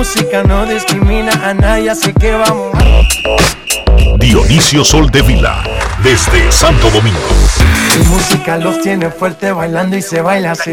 Música no discrimina a nadie, así que vamos. Dionisio Sol de Vila, desde Santo Domingo. Mi música los tiene fuerte bailando y se baila así.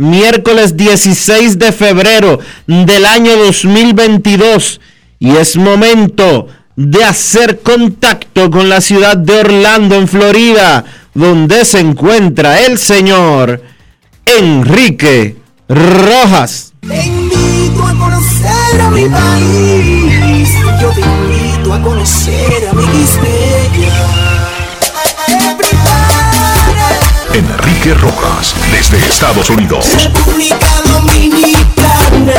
miércoles 16 de febrero del año 2022 y es momento de hacer contacto con la ciudad de Orlando, en Florida, donde se encuentra el señor Enrique Rojas. Te invito a conocer a mi país, yo te invito a conocer a mi Enrique Rojas, desde Estados Unidos. República Dominicana.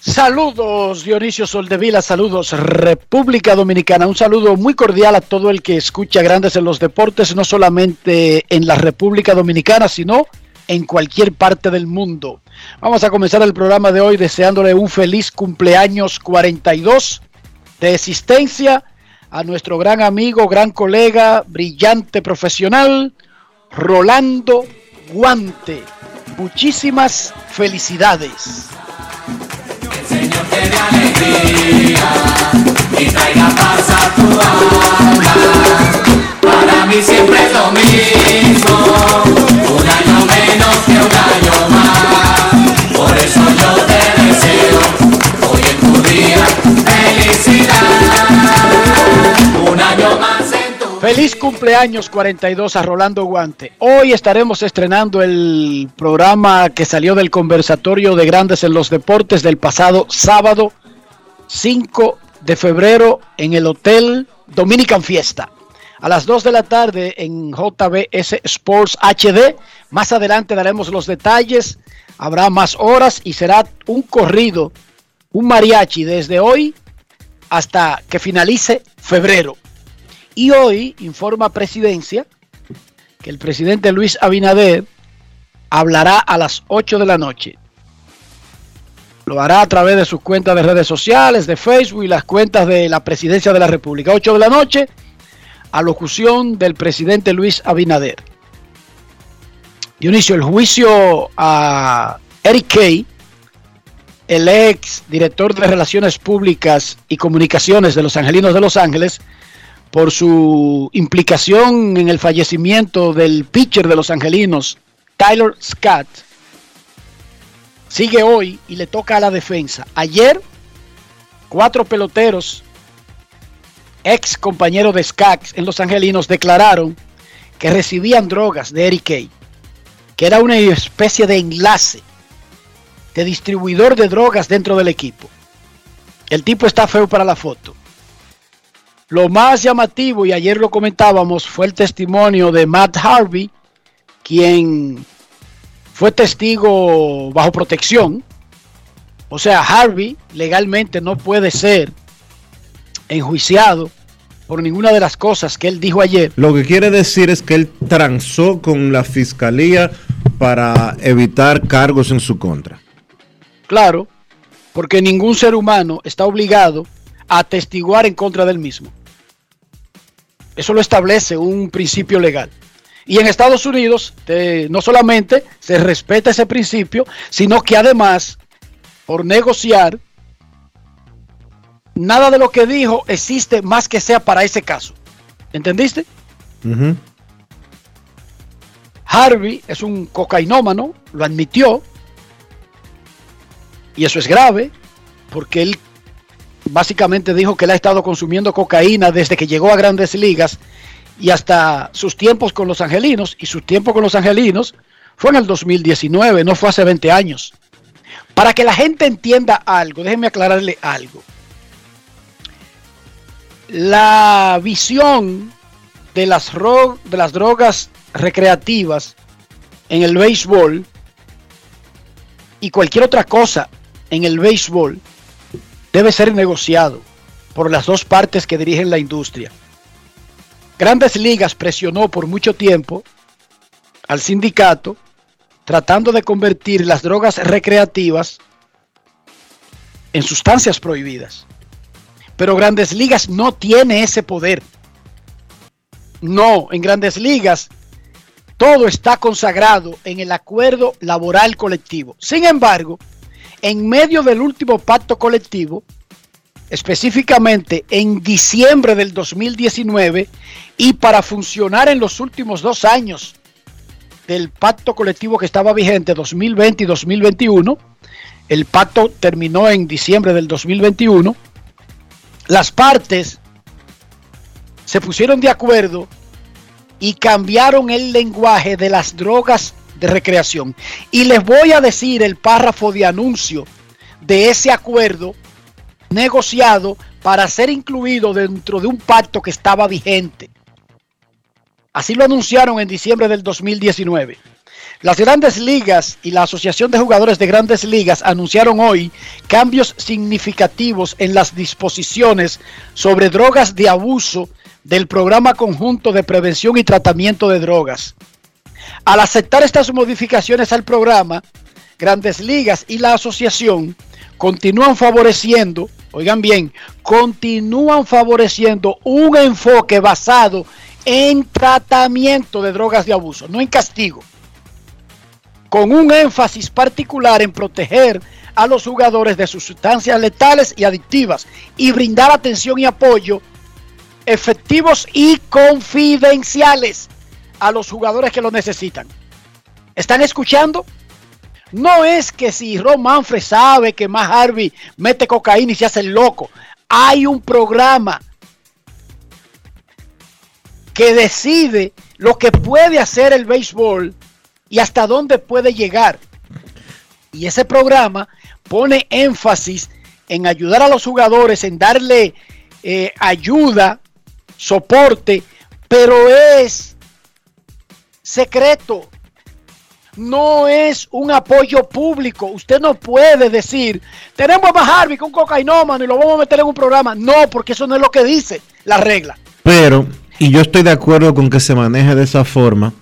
Saludos Dionisio Soldevila, saludos República Dominicana, un saludo muy cordial a todo el que escucha Grandes en los Deportes, no solamente en la República Dominicana, sino en cualquier parte del mundo. Vamos a comenzar el programa de hoy deseándole un feliz cumpleaños 42 de existencia a nuestro gran amigo, gran colega, brillante profesional, Rolando Guante. Muchísimas felicidades. Señor te dé alegría y traiga paz a tu alma. Para mí siempre es lo mismo, un año menos que un año Feliz cumpleaños 42 a Rolando Guante. Hoy estaremos estrenando el programa que salió del conversatorio de grandes en los deportes del pasado sábado 5 de febrero en el Hotel Dominican Fiesta. A las 2 de la tarde en JBS Sports HD. Más adelante daremos los detalles. Habrá más horas y será un corrido, un mariachi desde hoy hasta que finalice febrero. Y hoy informa Presidencia que el presidente Luis Abinader hablará a las 8 de la noche. Lo hará a través de sus cuentas de redes sociales, de Facebook y las cuentas de la Presidencia de la República. 8 de la noche, alocución del presidente Luis Abinader. Dionisio, el juicio a Eric Kay, el ex director de Relaciones Públicas y Comunicaciones de los Angelinos de Los Ángeles, por su implicación en el fallecimiento del pitcher de los Angelinos, Tyler Scott, sigue hoy y le toca a la defensa. Ayer, cuatro peloteros, ex compañeros de Scott en los Angelinos, declararon que recibían drogas de Eric Kay, que era una especie de enlace, de distribuidor de drogas dentro del equipo. El tipo está feo para la foto. Lo más llamativo, y ayer lo comentábamos, fue el testimonio de Matt Harvey, quien fue testigo bajo protección. O sea, Harvey legalmente no puede ser enjuiciado por ninguna de las cosas que él dijo ayer. Lo que quiere decir es que él transó con la fiscalía para evitar cargos en su contra. Claro, porque ningún ser humano está obligado a atestiguar en contra del mismo. Eso lo establece un principio legal. Y en Estados Unidos no solamente se respeta ese principio, sino que además, por negociar, nada de lo que dijo existe más que sea para ese caso. ¿Entendiste? Harvey es un cocainómano, lo admitió. Y eso es grave, porque él básicamente dijo que él ha estado consumiendo cocaína desde que llegó a grandes ligas y hasta sus tiempos con los angelinos. Y su tiempo con los angelinos fue en el 2019, no fue hace 20 años. Para que la gente entienda algo, déjenme aclararle algo. La visión de las, de las drogas recreativas en el béisbol y cualquier otra cosa en el béisbol debe ser negociado por las dos partes que dirigen la industria. Grandes Ligas presionó por mucho tiempo al sindicato tratando de convertir las drogas recreativas en sustancias prohibidas. Pero Grandes Ligas no tiene ese poder. No, en Grandes Ligas todo está consagrado en el acuerdo laboral colectivo. Sin embargo, en medio del último pacto colectivo, específicamente en diciembre del 2019, y para funcionar en los últimos dos años del pacto colectivo que estaba vigente 2020 y 2021, el pacto terminó en diciembre del 2021, las partes se pusieron de acuerdo y cambiaron el lenguaje de las drogas de recreación. Y les voy a decir el párrafo de anuncio de ese acuerdo negociado para ser incluido dentro de un pacto que estaba vigente. Así lo anunciaron en diciembre del 2019. Las grandes ligas y la Asociación de Jugadores de Grandes Ligas anunciaron hoy cambios significativos en las disposiciones sobre drogas de abuso del programa conjunto de prevención y tratamiento de drogas. Al aceptar estas modificaciones al programa, Grandes Ligas y la asociación continúan favoreciendo, oigan bien, continúan favoreciendo un enfoque basado en tratamiento de drogas de abuso, no en castigo, con un énfasis particular en proteger a los jugadores de sus sustancias letales y adictivas y brindar atención y apoyo efectivos y confidenciales a los jugadores que lo necesitan. ¿Están escuchando? No es que si Ron Manfred sabe que más Harvey mete cocaína y se hace loco. Hay un programa que decide lo que puede hacer el béisbol y hasta dónde puede llegar. Y ese programa pone énfasis en ayudar a los jugadores, en darle eh, ayuda, soporte, pero es secreto. No es un apoyo público. Usted no puede decir, tenemos a Harvey con cocainómano y lo vamos a meter en un programa. No, porque eso no es lo que dice la regla. Pero, y yo estoy de acuerdo con que se maneje de esa forma.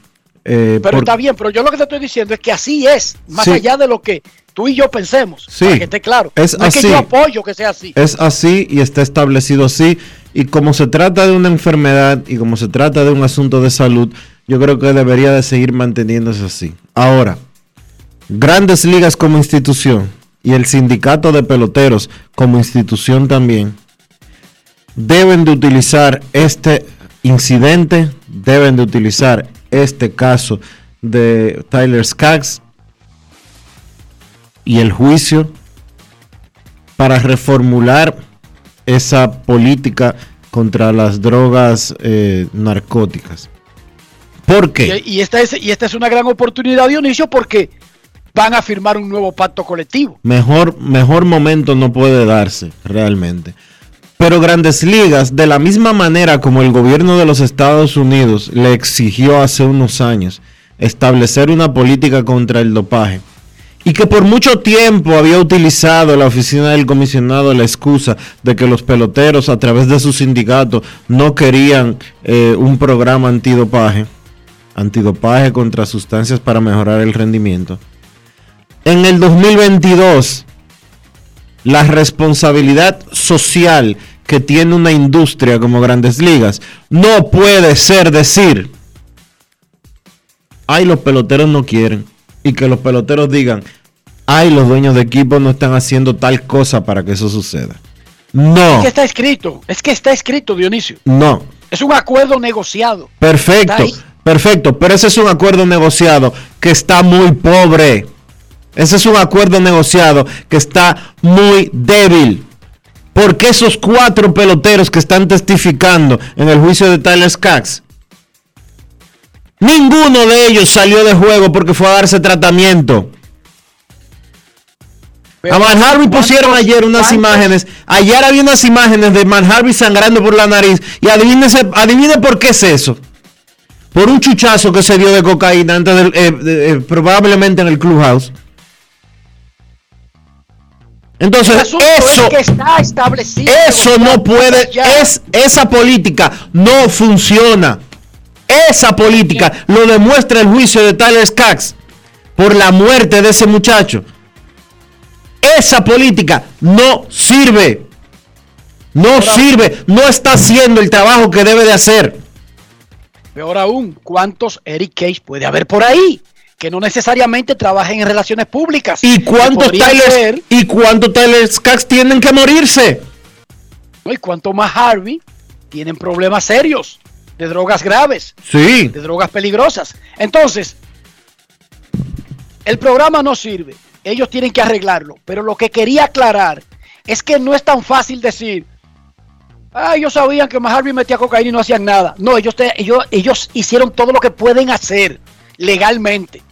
eh, Pero por- está bien, pero yo lo que te estoy diciendo es que así es, más Sí. allá de lo que tú y yo pensemos. Sí. Para que esté claro. Es no es que así. yo apoyo que sea así. Es así y está establecido así. Y como se trata de una enfermedad y como se trata de un asunto de salud, yo creo que debería de seguir manteniéndose así. Ahora, grandes ligas como institución y el sindicato de peloteros como institución también deben de utilizar este incidente, deben de utilizar este caso de Tyler Skaggs y el juicio para reformular esa política contra las drogas eh, narcóticas. ¿Por qué? Y, y esta es, y esta es una gran oportunidad, Dionisio, porque van a firmar un nuevo pacto colectivo. Mejor, mejor momento no puede darse realmente. Pero Grandes Ligas, de la misma manera como el gobierno de los Estados Unidos le exigió hace unos años establecer una política contra el dopaje, y que por mucho tiempo había utilizado la oficina del comisionado la excusa de que los peloteros a través de su sindicato no querían eh, un programa antidopaje, antidopaje contra sustancias para mejorar el rendimiento. En el 2022, la responsabilidad social que tiene una industria como Grandes Ligas no puede ser decir, ay, los peloteros no quieren. Y que los peloteros digan, ay, los dueños de equipo no están haciendo tal cosa para que eso suceda. No. Es que está escrito, es que está escrito, Dionisio. No. Es un acuerdo negociado. Perfecto, perfecto. Pero ese es un acuerdo negociado que está muy pobre. Ese es un acuerdo negociado que está muy débil. Porque esos cuatro peloteros que están testificando en el juicio de Tyler Skaggs, ninguno de ellos salió de juego porque fue a darse tratamiento. a Man Harvey pusieron ayer unas imágenes. Ayer había unas imágenes de Man Harvey sangrando por la nariz. Y adivine por qué es eso. Por un chuchazo que se dio de cocaína antes eh, eh, probablemente en el clubhouse. Entonces, eso, está establecido, eso no puede, es, esa política no funciona. Esa política lo demuestra el juicio de Tyler Skaggs por la muerte de ese muchacho. Esa política no sirve. No sirve. No está haciendo el trabajo que debe de hacer. Peor aún, ¿cuántos Eric Case puede haber por ahí? que no necesariamente trabajen en relaciones públicas. ¿Y cuántos Tyler, ¿y cuántos Tyler Skaggs tienen que morirse? ¿Y cuánto más Harvey tienen problemas serios de drogas graves? Sí. De drogas peligrosas. Entonces, el programa no sirve. Ellos tienen que arreglarlo. Pero lo que quería aclarar es que no es tan fácil decir, ah, ellos sabían que Harvey metía cocaína y no hacían nada. No, ellos, ellos, ellos hicieron todo lo que pueden hacer legalmente.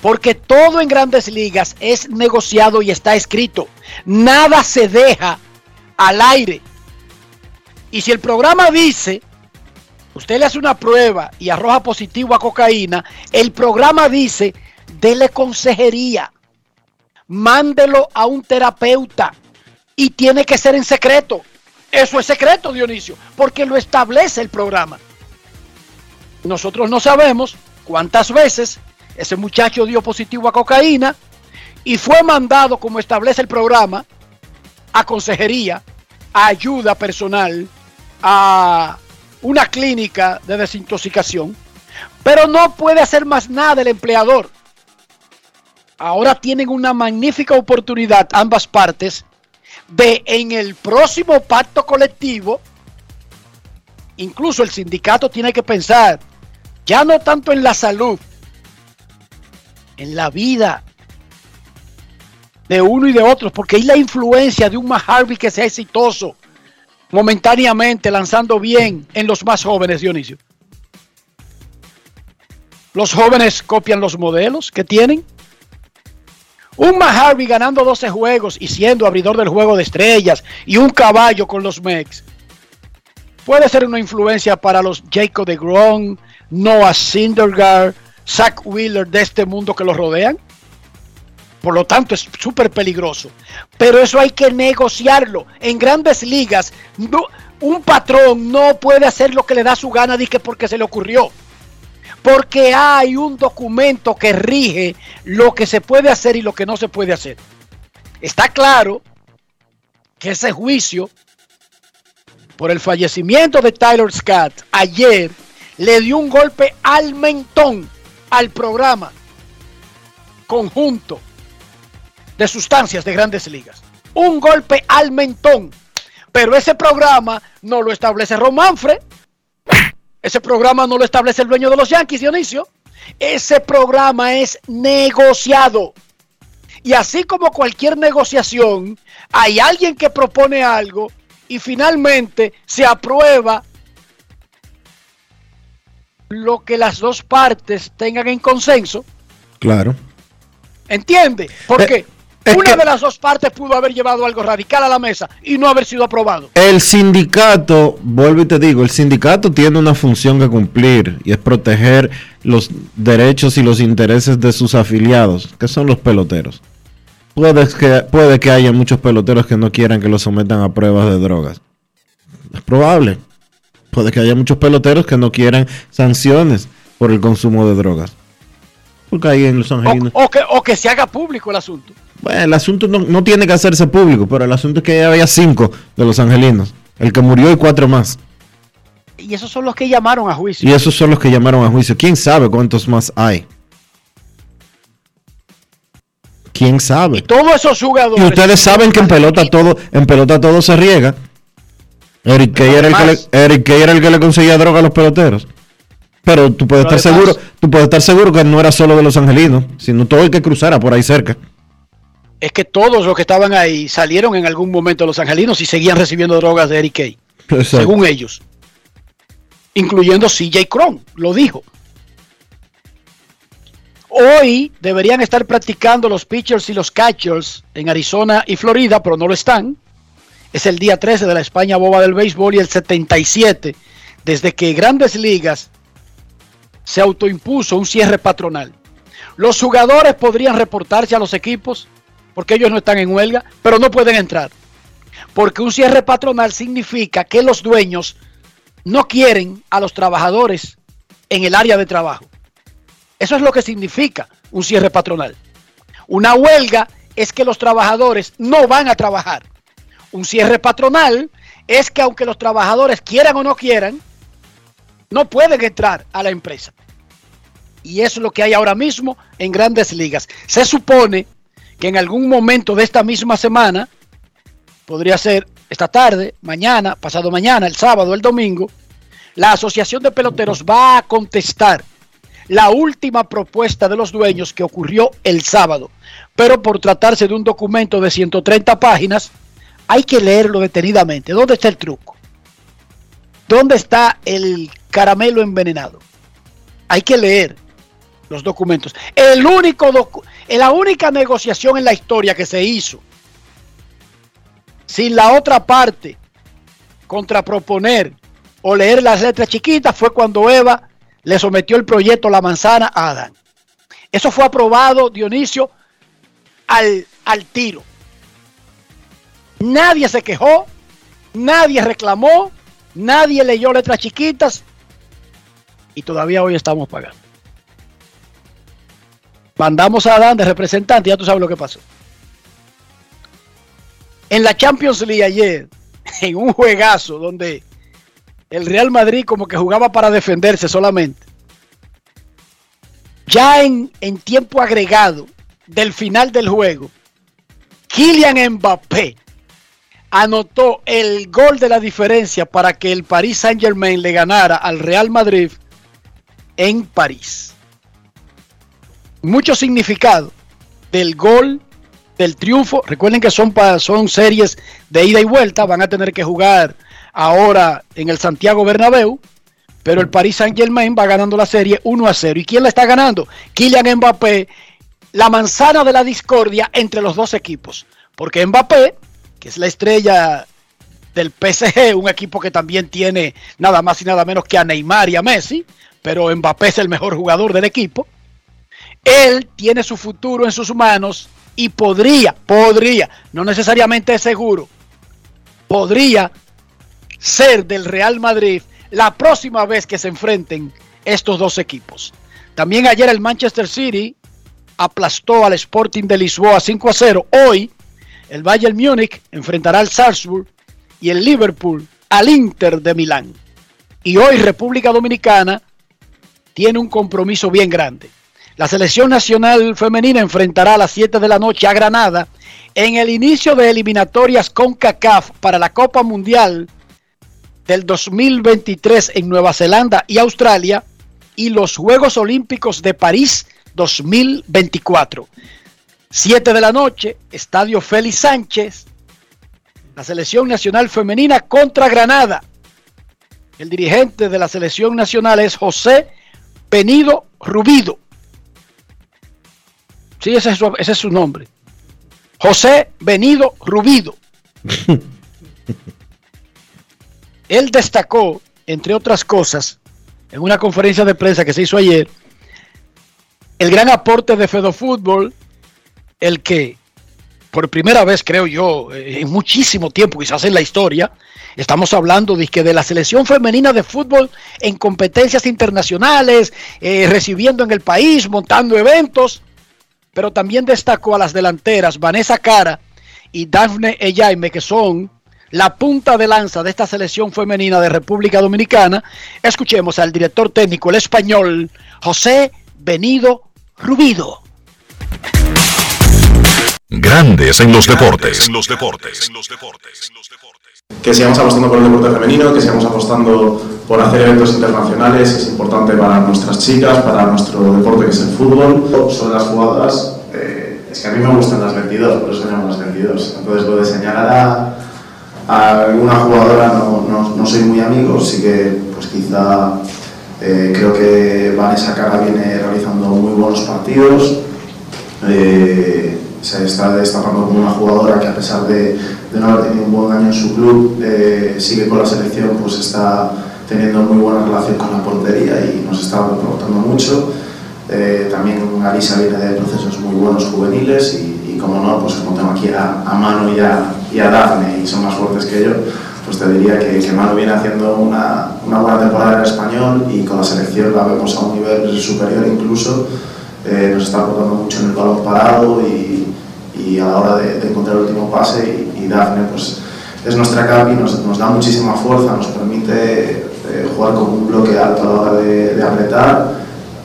Porque todo en grandes ligas es negociado y está escrito. Nada se deja al aire. Y si el programa dice, usted le hace una prueba y arroja positivo a cocaína, el programa dice, dele consejería, mándelo a un terapeuta y tiene que ser en secreto. Eso es secreto, Dionisio, porque lo establece el programa. Nosotros no sabemos cuántas veces ese muchacho dio positivo a cocaína y fue mandado, como establece el programa, a consejería, a ayuda personal, a una clínica de desintoxicación, pero no puede hacer más nada el empleador. Ahora tienen una magnífica oportunidad ambas partes de en el próximo pacto colectivo, incluso el sindicato tiene que pensar ya no tanto en la salud, en la vida de uno y de otros, porque hay la influencia de un más Harvey que sea exitoso momentáneamente, lanzando bien en los más jóvenes, Dionisio. Los jóvenes copian los modelos que tienen. Un Harvey ganando 12 juegos y siendo abridor del juego de estrellas y un caballo con los Mex. Puede ser una influencia para los Jacob de Grom, Noah Syndergaard, Zach Wheeler de este mundo que los rodean. Por lo tanto, es súper peligroso. Pero eso hay que negociarlo. En grandes ligas, un patrón no puede hacer lo que le da su gana que porque se le ocurrió. Porque hay un documento que rige lo que se puede hacer y lo que no se puede hacer. Está claro que ese juicio por el fallecimiento de Tyler Scott ayer le dio un golpe al mentón al programa conjunto de sustancias de grandes ligas. Un golpe al mentón. Pero ese programa no lo establece Romanfre. Ese programa no lo establece el dueño de los Yankees, Dionisio. Ese programa es negociado. Y así como cualquier negociación, hay alguien que propone algo y finalmente se aprueba lo que las dos partes tengan en consenso. Claro. ¿Entiende? Porque eh, una de las dos partes pudo haber llevado algo radical a la mesa y no haber sido aprobado. El sindicato, vuelvo y te digo, el sindicato tiene una función que cumplir y es proteger los derechos y los intereses de sus afiliados, que son los peloteros. Puede que, puede que haya muchos peloteros que no quieran que los sometan a pruebas de drogas. Es probable. Puede que haya muchos peloteros que no quieran sanciones por el consumo de drogas. Porque ahí en Los O, Angelinos. o que, o que se haga público el asunto. Bueno, el asunto no, no tiene que hacerse público, pero el asunto es que ya había cinco de los angelinos. El que murió y cuatro más. Y esos son los que llamaron a juicio. Y esos son los que llamaron a juicio. ¿Quién sabe cuántos más hay? ¿Quién sabe? Y todos esos jugadores. Y ustedes saben que en pelota todo, en pelota todo se riega. Eric Kay era el que le, Eric Kay era el que le conseguía droga a los peloteros. Pero tú puedes Pero estar además- seguro, tú puedes estar seguro que no era solo de los angelinos, sino todo el que cruzara por ahí cerca. Es que todos los que estaban ahí salieron en algún momento de los angelinos y seguían recibiendo drogas de Eric Kay. Exacto. según ellos. Incluyendo CJ Cron, lo dijo. Hoy deberían estar practicando los pitchers y los catchers en Arizona y Florida, pero no lo están. Es el día 13 de la España boba del béisbol y el 77 desde que Grandes Ligas se autoimpuso un cierre patronal. Los jugadores podrían reportarse a los equipos porque ellos no están en huelga, pero no pueden entrar. Porque un cierre patronal significa que los dueños no quieren a los trabajadores en el área de trabajo. Eso es lo que significa un cierre patronal. Una huelga es que los trabajadores no van a trabajar. Un cierre patronal es que aunque los trabajadores quieran o no quieran, no pueden entrar a la empresa. Y eso es lo que hay ahora mismo en grandes ligas. Se supone que en algún momento de esta misma semana, podría ser esta tarde, mañana, pasado mañana, el sábado, el domingo, la Asociación de Peloteros va a contestar la última propuesta de los dueños que ocurrió el sábado. Pero por tratarse de un documento de 130 páginas, hay que leerlo detenidamente. ¿Dónde está el truco? ¿Dónde está el caramelo envenenado? Hay que leer los documentos. El único docu- la única negociación en la historia que se hizo sin la otra parte contraproponer o leer las letras chiquitas fue cuando Eva le sometió el proyecto La Manzana a Adán. Eso fue aprobado, Dionisio, al, al tiro. Nadie se quejó, nadie reclamó, nadie leyó letras chiquitas y todavía hoy estamos pagando. Mandamos a Adán de representante, ya tú sabes lo que pasó. En la Champions League ayer, en un juegazo donde el Real Madrid como que jugaba para defenderse solamente. Ya en, en tiempo agregado del final del juego, Kylian Mbappé anotó el gol de la diferencia para que el Paris Saint Germain le ganara al Real Madrid en París. Mucho significado del gol, del triunfo. Recuerden que son, son series de ida y vuelta. Van a tener que jugar ahora en el Santiago Bernabéu. Pero el Paris Saint Germain va ganando la serie 1 a 0. ¿Y quién la está ganando? Kylian Mbappé, la manzana de la discordia entre los dos equipos. Porque Mbappé, que es la estrella del PSG, un equipo que también tiene nada más y nada menos que a Neymar y a Messi, pero Mbappé es el mejor jugador del equipo. Él tiene su futuro en sus manos y podría, podría, no necesariamente es seguro, podría ser del Real Madrid la próxima vez que se enfrenten estos dos equipos. También ayer el Manchester City aplastó al Sporting de Lisboa 5 a 0. Hoy el Bayern Múnich enfrentará al Salzburg y el Liverpool al Inter de Milán. Y hoy República Dominicana tiene un compromiso bien grande. La selección nacional femenina enfrentará a las 7 de la noche a Granada en el inicio de eliminatorias con CACAF para la Copa Mundial del 2023 en Nueva Zelanda y Australia y los Juegos Olímpicos de París 2024. 7 de la noche, Estadio Félix Sánchez, la selección nacional femenina contra Granada. El dirigente de la selección nacional es José Penido Rubido. Sí, ese es su, ese es su nombre. José Benido Rubido. Él destacó, entre otras cosas, en una conferencia de prensa que se hizo ayer, el gran aporte de Fedo Fútbol, el que por primera vez, creo yo, eh, en muchísimo tiempo, quizás en la historia, estamos hablando de, que de la selección femenina de fútbol en competencias internacionales, eh, recibiendo en el país, montando eventos, pero también destacó a las delanteras Vanessa Cara y Daphne Eyaime, que son la punta de lanza de esta selección femenina de República Dominicana. Escuchemos al director técnico, el español, José Benido Rubido. Grandes en los deportes. En los deportes. Que sigamos apostando por el deporte femenino, que sigamos apostando por hacer eventos internacionales, es importante para nuestras chicas, para nuestro deporte que es el fútbol. Sobre las jugadoras, eh, es que a mí me gustan las 22, por eso llamo las 22. Entonces lo de señalar a, a alguna jugadora no, no, no, soy muy amigo, sí que pues quizá eh, creo que Vanessa Cara viene realizando muy buenos partidos. Eh, se está destacando como una jugadora que a pesar de, de, no haber tenido un buen año en su club, eh, sigue con la selección, pues está teniendo muy buena relación con la portería y nos está aportando mucho. Eh, también Alisa viene de procesos muy buenos juveniles y, y como no, pues como tengo aquí a, a Manu y a, y a Dafne y son más fuertes que yo, pues te diría que, que Manu viene haciendo una, una buena temporada en español y con la selección la vemos a un nivel superior incluso. Eh, nos está aportando mucho en el balón parado y, y a la hora de, de, encontrar el último pase y, y Dafne pues es nuestra capi, nos, nos da muchísima fuerza, nos permite eh, jugar con un bloque alto a la hora de, de, apretar,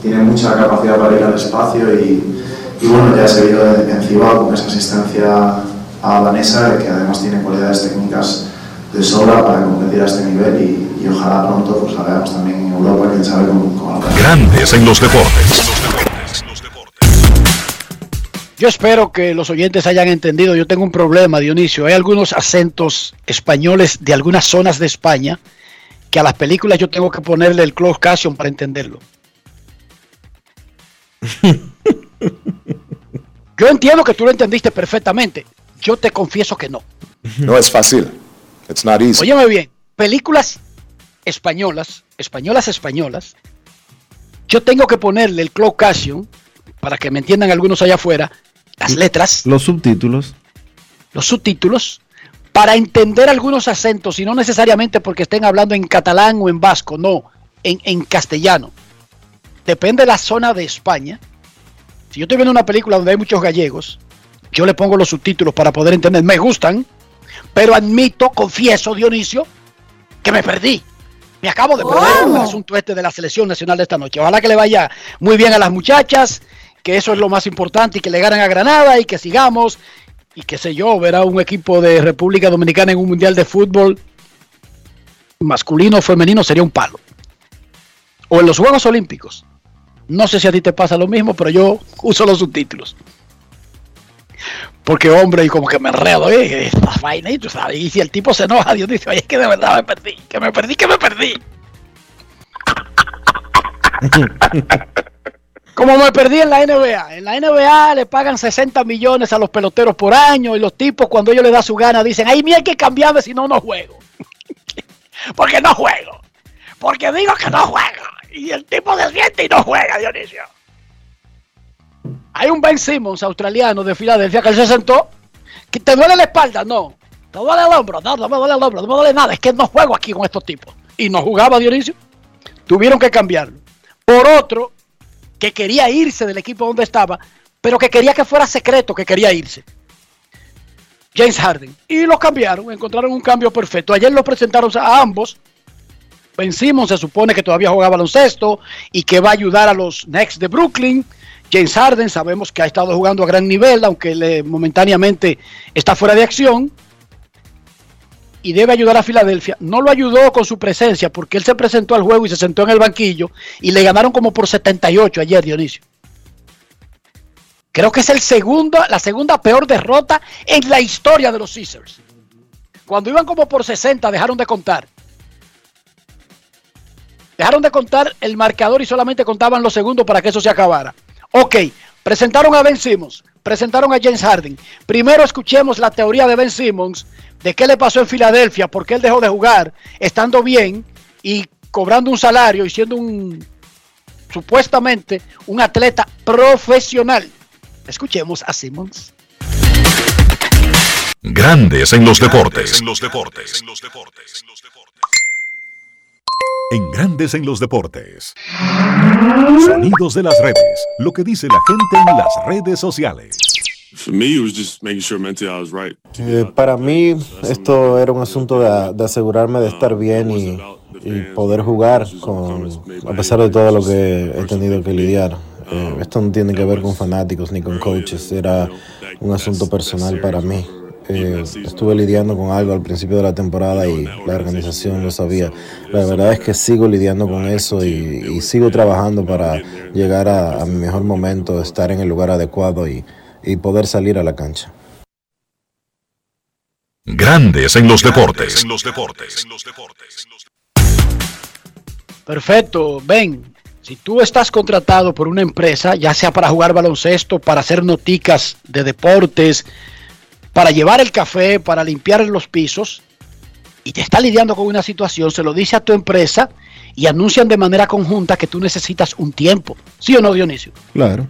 tiene mucha capacidad para ir al espacio y, y bueno, ya se vio en Cibao con esa asistencia a Vanessa, que además tiene cualidades técnicas de sobra para competir a este nivel y, y ojalá pronto pues, la veamos también en Europa, quién sabe cómo, Grandes en los deportes. Yo espero que los oyentes hayan entendido. Yo tengo un problema, Dionisio. Hay algunos acentos españoles de algunas zonas de España que a las películas yo tengo que ponerle el closed caption para entenderlo. yo entiendo que tú lo entendiste perfectamente. Yo te confieso que no. No es fácil. It's not easy. Óyeme bien, películas españolas, españolas españolas, yo tengo que ponerle el closed caption para que me entiendan algunos allá afuera, las letras, los subtítulos, los subtítulos, para entender algunos acentos y no necesariamente porque estén hablando en catalán o en vasco, no, en, en castellano. Depende de la zona de España. Si yo estoy viendo una película donde hay muchos gallegos, yo le pongo los subtítulos para poder entender. Me gustan, pero admito, confieso, Dionisio, que me perdí. Me acabo de perder oh. el asunto este de la selección nacional de esta noche. Ojalá que le vaya muy bien a las muchachas, que eso es lo más importante y que le ganen a Granada y que sigamos. Y qué sé yo, ver a un equipo de República Dominicana en un mundial de fútbol masculino o femenino sería un palo. O en los Juegos Olímpicos. No sé si a ti te pasa lo mismo, pero yo uso los subtítulos. Porque, hombre, y como que me enredo, ¿eh? Estas vainas, y tú sabes. Y si el tipo se enoja, Dios dice, oye, es que de verdad me perdí, que me perdí, que me perdí. Como me perdí en la NBA. En la NBA le pagan 60 millones a los peloteros por año y los tipos cuando ellos les da su gana dicen, ay, mira hay que cambiarme si no, no juego. Porque no juego. Porque digo que no juego. Y el tipo desciende y no juega, Dionisio. Hay un Ben Simmons australiano de Filadelfia que se sentó. ¿Que ¿Te duele la espalda? No. ¿Te duele el hombro? No, no me duele el hombro, no me duele nada. Es que no juego aquí con estos tipos. Y no jugaba Dionisio. Tuvieron que cambiarlo. Por otro, que quería irse del equipo donde estaba, pero que quería que fuera secreto que quería irse. James Harden. Y lo cambiaron, encontraron un cambio perfecto. Ayer lo presentaron a ambos. Ben Simmons se supone que todavía juega baloncesto y que va a ayudar a los Knicks de Brooklyn. James Harden sabemos que ha estado jugando a gran nivel, aunque le, momentáneamente está fuera de acción. Y debe ayudar a Filadelfia. No lo ayudó con su presencia porque él se presentó al juego y se sentó en el banquillo y le ganaron como por 78 ayer, Dionisio. Creo que es el segundo, la segunda peor derrota en la historia de los Caesars. Cuando iban como por 60 dejaron de contar. Dejaron de contar el marcador y solamente contaban los segundos para que eso se acabara. Ok, presentaron a Ben presentaron a James Harden. Primero escuchemos la teoría de Ben Simmons de qué le pasó en Filadelfia, por qué él dejó de jugar estando bien y cobrando un salario y siendo un supuestamente un atleta profesional. Escuchemos a Simmons. Grandes en los deportes. En Grandes en los deportes. Sonidos de las redes. Lo que dice la gente en las redes sociales. Eh, para mí esto era un asunto de, de asegurarme de estar bien y, y poder jugar con, a pesar de todo lo que he tenido que lidiar. Eh, esto no tiene que ver con fanáticos ni con coaches, era un asunto personal para mí. Eh, estuve lidiando con algo al principio de la temporada y la organización lo sabía. La verdad es que sigo lidiando con eso y, y sigo trabajando para llegar a, a, mi mejor momento, estar en el lugar adecuado y, y poder salir a la cancha. Grandes en los deportes. Perfecto, ven. Si tú estás contratado por una empresa, ya sea para jugar baloncesto, para hacer noticas de deportes, para llevar el café, para limpiar los pisos, y te está lidiando con una situación, se lo dice a tu empresa y anuncian de manera conjunta que tú necesitas un tiempo. ¿Sí o no, Dionisio? Claro.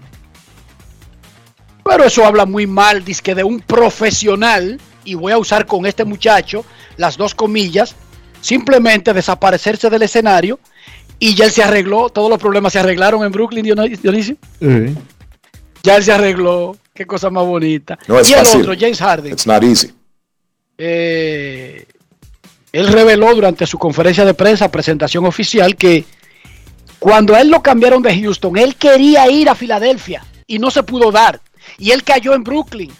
Pero eso habla muy mal, dice de un profesional, y voy a usar con este muchacho las dos comillas, simplemente desaparecerse del escenario y ya él se arregló, todos los problemas se arreglaron en Brooklyn, Dionisio. Sí. Ya él se arregló, qué cosa más bonita. No es y el fácil. otro, James Harden, It's not easy. eh, él reveló durante su conferencia de prensa, presentación oficial, que cuando a él lo cambiaron de Houston, él quería ir a Filadelfia y no se pudo dar. Y él cayó en Brooklyn.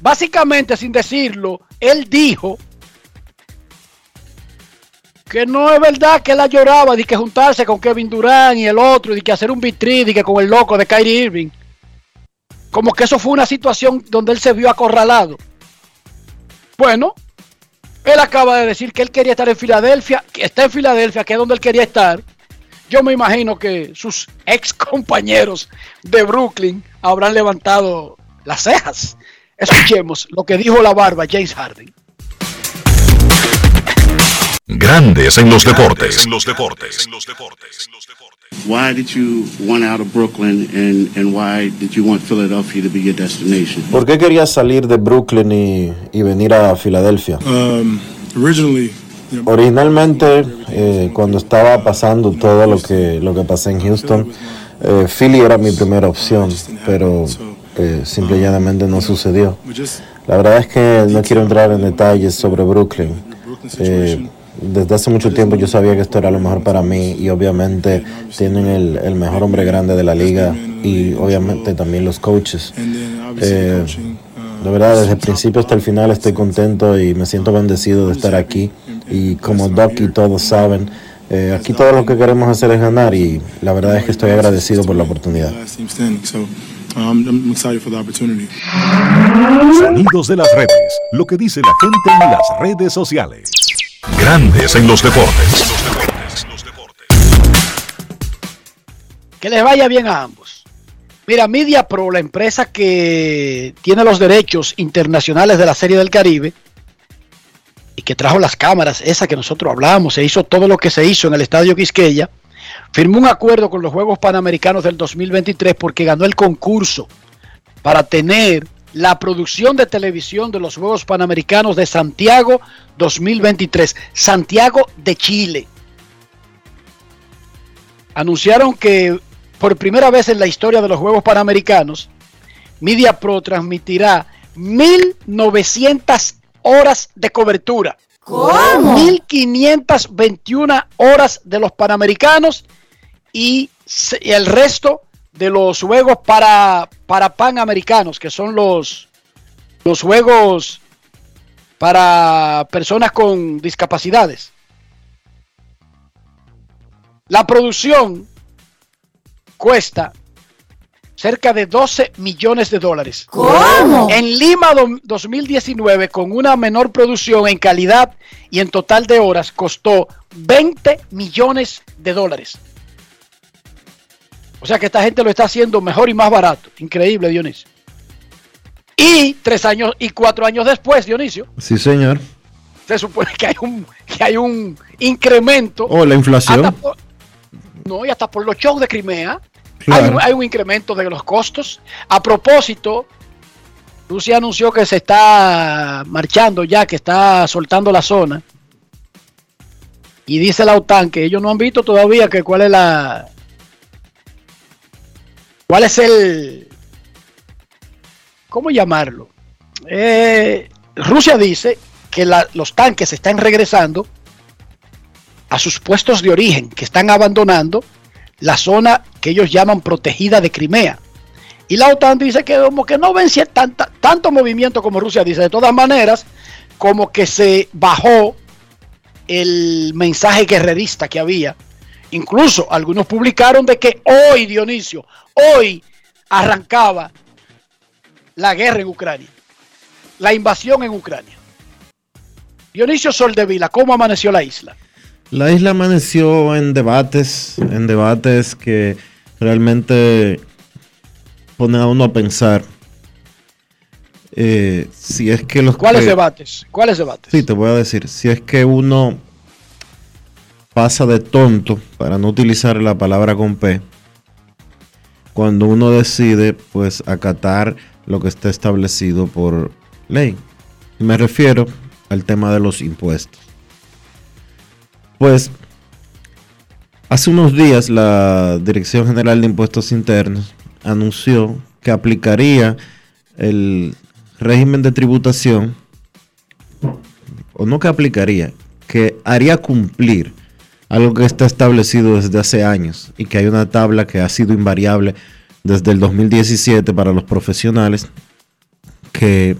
Básicamente, sin decirlo, él dijo que no es verdad que él la lloraba de que juntarse con Kevin Durant y el otro, de que hacer un vitri, de que con el loco de Kyrie Irving. Como que eso fue una situación donde él se vio acorralado. Bueno, él acaba de decir que él quería estar en Filadelfia, que está en Filadelfia, que es donde él quería estar. Yo me imagino que sus ex compañeros de Brooklyn habrán levantado las cejas. Escuchemos lo que dijo la barba James Harden. Grandes en los deportes. Why did you want out of Brooklyn and, and why did you want Philadelphia to be your destination? ¿Por qué querías salir de Brooklyn y, y venir a Filadelfia? Um, originally, Originalmente, eh, cuando estaba pasando todo lo que, lo que pasé en Houston, eh, Philly era mi primera opción, pero eh, simple y llanamente no sucedió. La verdad es que no quiero entrar en detalles sobre Brooklyn. Eh. Desde hace mucho tiempo yo sabía que esto era lo mejor para mí y obviamente tienen el, el mejor hombre grande de la liga y obviamente también los coaches. Eh, verdad, desde el principio hasta el final estoy contento y me siento bendecido de estar aquí. Y como Doc y todos saben, eh, aquí todo lo que queremos hacer es ganar y la verdad es que estoy agradecido por la oportunidad. Sonidos de las redes. Lo que dice la gente en las redes sociales. Grandes en los deportes. Que les vaya bien a ambos. Mira, Media Pro, la empresa que tiene los derechos internacionales de la Serie del Caribe y que trajo las cámaras, esa que nosotros hablamos, se hizo todo lo que se hizo en el Estadio Quisqueya, firmó un acuerdo con los Juegos Panamericanos del 2023 porque ganó el concurso para tener la producción de televisión de los Juegos Panamericanos de Santiago 2023, Santiago de Chile. Anunciaron que por primera vez en la historia de los Juegos Panamericanos, Media Pro transmitirá 1900 horas de cobertura. ¿Cómo? 1521 horas de los Panamericanos y el resto de los Juegos para, para Panamericanos, que son los, los Juegos para personas con discapacidades. La producción cuesta cerca de 12 millones de dólares. ¿Cómo? En Lima do- 2019, con una menor producción en calidad y en total de horas, costó 20 millones de dólares. O sea que esta gente lo está haciendo mejor y más barato. Increíble, Dionisio. Y tres años y cuatro años después, Dionisio, Sí, señor. se supone que hay un, que hay un incremento. Oh, la inflación. hasta por- no, y hasta por los shows de Crimea. Claro. Hay, un, hay un incremento de los costos. A propósito, Rusia anunció que se está marchando ya, que está soltando la zona. Y dice la OTAN que ellos no han visto todavía que cuál es la. ¿Cuál es el. ¿Cómo llamarlo? Eh, Rusia dice que los tanques están regresando a sus puestos de origen, que están abandonando la zona que ellos llaman protegida de Crimea. Y la OTAN dice que como que no ven tanta- tanto movimiento como Rusia dice. De todas maneras, como que se bajó el mensaje guerrerista que había. Incluso algunos publicaron de que hoy, Dionisio, hoy arrancaba la guerra en Ucrania, la invasión en Ucrania. Dionisio Soldevila, ¿cómo amaneció la isla? La isla amaneció en debates, en debates que realmente ponen a uno a pensar eh, si es que los ¿Cuáles que- debates? ¿Cuáles debates? Sí, te voy a decir, si es que uno pasa de tonto, para no utilizar la palabra con P, cuando uno decide pues acatar lo que está establecido por ley. Me refiero al tema de los impuestos. Pues hace unos días la Dirección General de Impuestos Internos anunció que aplicaría el régimen de tributación o no que aplicaría, que haría cumplir algo que está establecido desde hace años y que hay una tabla que ha sido invariable desde el 2017 para los profesionales que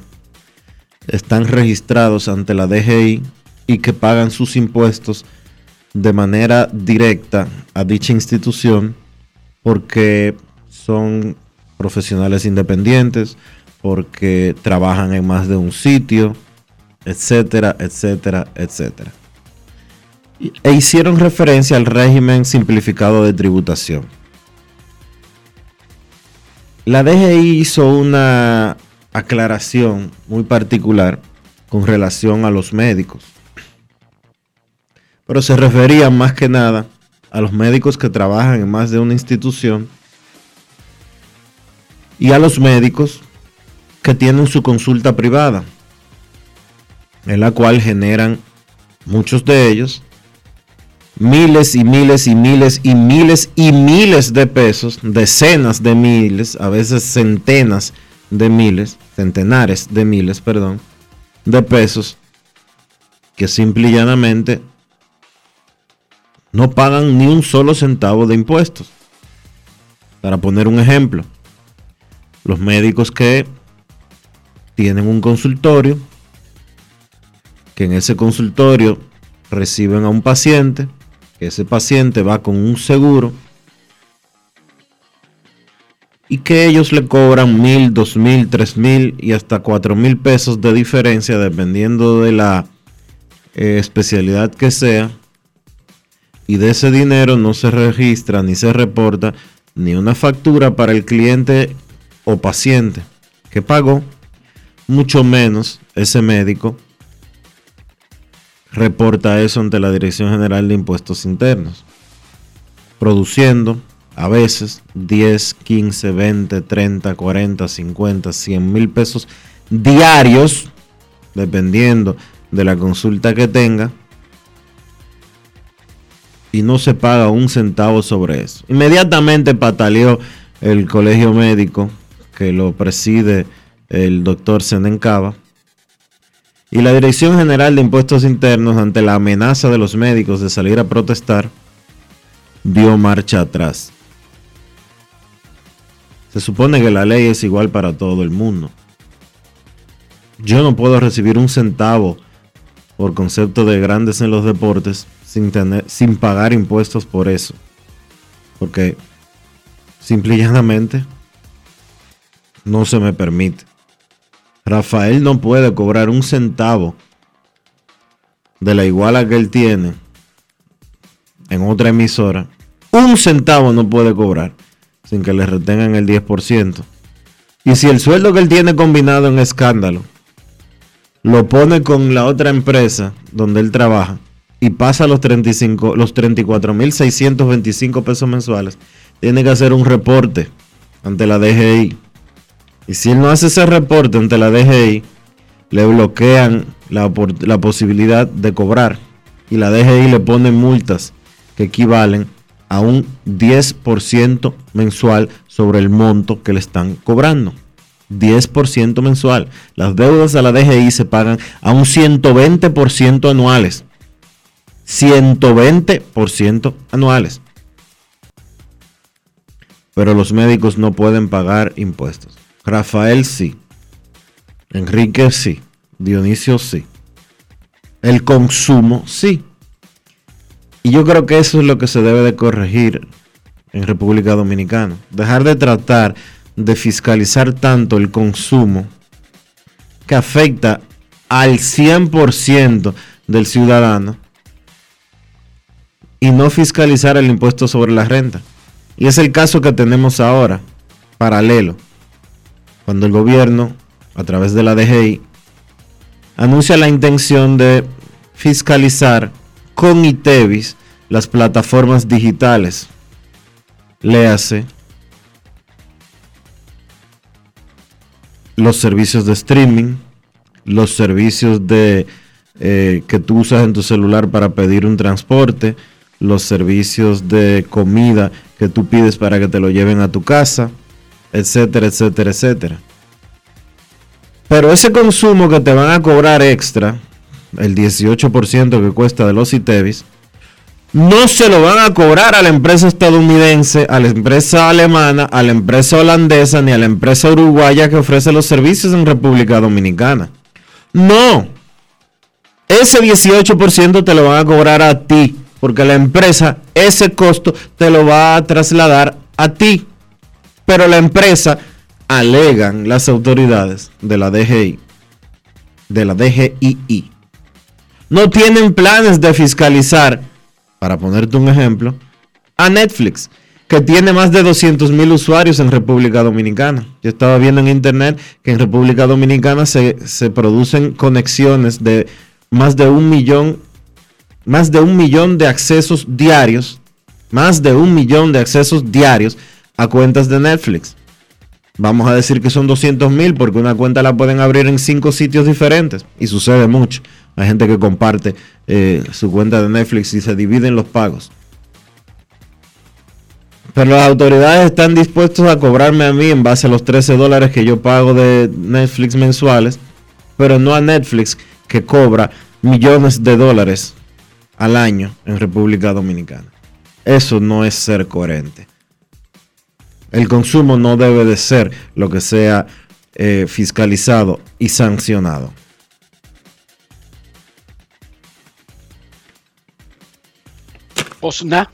están registrados ante la DGI y que pagan sus impuestos de manera directa a dicha institución porque son profesionales independientes, porque trabajan en más de un sitio, etcétera, etcétera, etcétera. E hicieron referencia al régimen simplificado de tributación. La DGI hizo una aclaración muy particular con relación a los médicos. Pero se refería más que nada a los médicos que trabajan en más de una institución y a los médicos que tienen su consulta privada, en la cual generan muchos de ellos miles y miles y miles y miles y miles de pesos, decenas de miles, a veces centenas de miles, centenares de miles, perdón, de pesos que simple y llanamente no pagan ni un solo centavo de impuestos. Para poner un ejemplo, los médicos que tienen un consultorio, que en ese consultorio reciben a un paciente, que ese paciente va con un seguro y que ellos le cobran mil, dos mil, tres mil y hasta cuatro mil pesos de diferencia dependiendo de la eh, especialidad que sea. Y de ese dinero no se registra ni se reporta ni una factura para el cliente o paciente que pagó, mucho menos ese médico reporta eso ante la Dirección General de Impuestos Internos, produciendo a veces 10, 15, 20, 30, 40, 50, 100 mil pesos diarios, dependiendo de la consulta que tenga, y no se paga un centavo sobre eso. Inmediatamente pataleó el colegio médico que lo preside el doctor Senencaba y la Dirección General de Impuestos Internos ante la amenaza de los médicos de salir a protestar dio marcha atrás. Se supone que la ley es igual para todo el mundo. Yo no puedo recibir un centavo por concepto de grandes en los deportes sin, sin pagar impuestos por eso. Porque simple y llanamente no se me permite. Rafael no puede cobrar un centavo de la iguala que él tiene en otra emisora. Un centavo no puede cobrar sin que le retengan el 10%. Y si el sueldo que él tiene combinado en escándalo lo pone con la otra empresa donde él trabaja y pasa los 35 los 34.625 pesos mensuales, tiene que hacer un reporte ante la DGI Y si él no hace ese reporte ante la DGI, le bloquean la, posibilidad de cobrar. Y la DGI le pone multas que equivalen a un 10% mensual sobre el monto que le están cobrando. 10% mensual. Las deudas a la DGI se pagan a un 120% anuales. 120% anuales. Pero los médicos no pueden pagar impuestos. Rafael sí. Enrique sí. Dionisio sí. El consumo sí. Y yo creo que eso es lo que se debe de corregir en República Dominicana. Dejar de tratar de fiscalizar tanto el consumo que afecta al 100% del ciudadano y no fiscalizar el impuesto sobre la renta. Y es el caso que tenemos ahora, paralelo, cuando el gobierno, a través de la DGI, anuncia la intención de fiscalizar con ITEVIS las plataformas digitales. Léase los servicios de streaming, los servicios de eh, que tú usas en tu celular para pedir un transporte, los servicios de comida que tú pides para que te lo lleven a tu casa, etcétera, etcétera, etcétera. Pero ese consumo que te van a cobrar extra, el 18% que cuesta de los ITEVIS, no se lo van a cobrar a la empresa estadounidense, a la empresa alemana, a la empresa holandesa, ni a la empresa uruguaya que ofrece los servicios en República Dominicana. No. Ese 18% te lo van a cobrar a ti, porque la empresa ese costo te lo va a trasladar a ti. Pero la empresa, alegan las autoridades de la DGI, de la DGII, no tienen planes de fiscalizar, para ponerte un ejemplo, a Netflix, que tiene más de 200 mil usuarios en República Dominicana. Yo estaba viendo en internet que en República Dominicana se, se producen conexiones de más de un millón, más de un millón de accesos diarios, más de un millón de accesos diarios a cuentas de Netflix. Vamos a decir que son 200 mil porque una cuenta la pueden abrir en cinco sitios diferentes y sucede mucho. Hay gente que comparte eh, su cuenta de Netflix y se dividen los pagos. Pero las autoridades están dispuestos a cobrarme a mí en base a los 13 dólares que yo pago de Netflix mensuales, pero no a Netflix que cobra millones de dólares al año en República Dominicana. Eso no es ser coherente. El consumo no debe de ser lo que sea eh, fiscalizado y sancionado. Osna.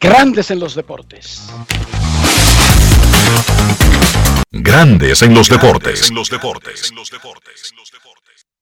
Grandes en los deportes. Grandes en los deportes.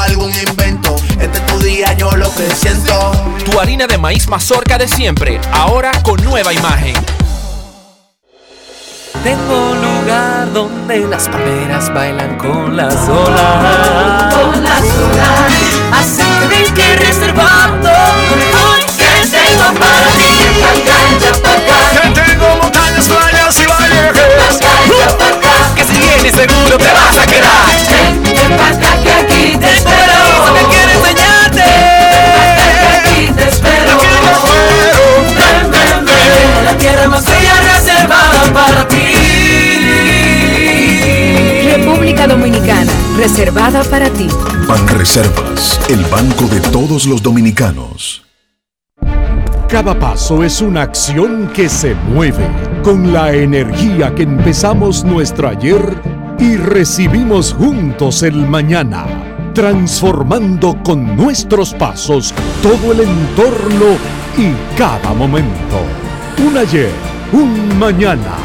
algún invento. Este es tu día, yo lo que siento. Tu harina de maíz mazorca de siempre, ahora con nueva imagen. Tengo un lugar donde las palmeras bailan con las olas. Con las olas. Así tenéis que reservando. Hoy que tengo para ti. Que tengo montañas, playas y valles. Vienes seguro te vas a quedar. Ven para acá que aquí te espero. Que quiero enseñarte. que aquí te espero. Ven, ven, ven. La tierra más bella reservada para ti. República Dominicana, reservada para ti. Banreservas, el banco de todos los dominicanos. Cada paso es una acción que se mueve con la energía que empezamos nuestro ayer y recibimos juntos el mañana, transformando con nuestros pasos todo el entorno y cada momento. Un ayer, un mañana,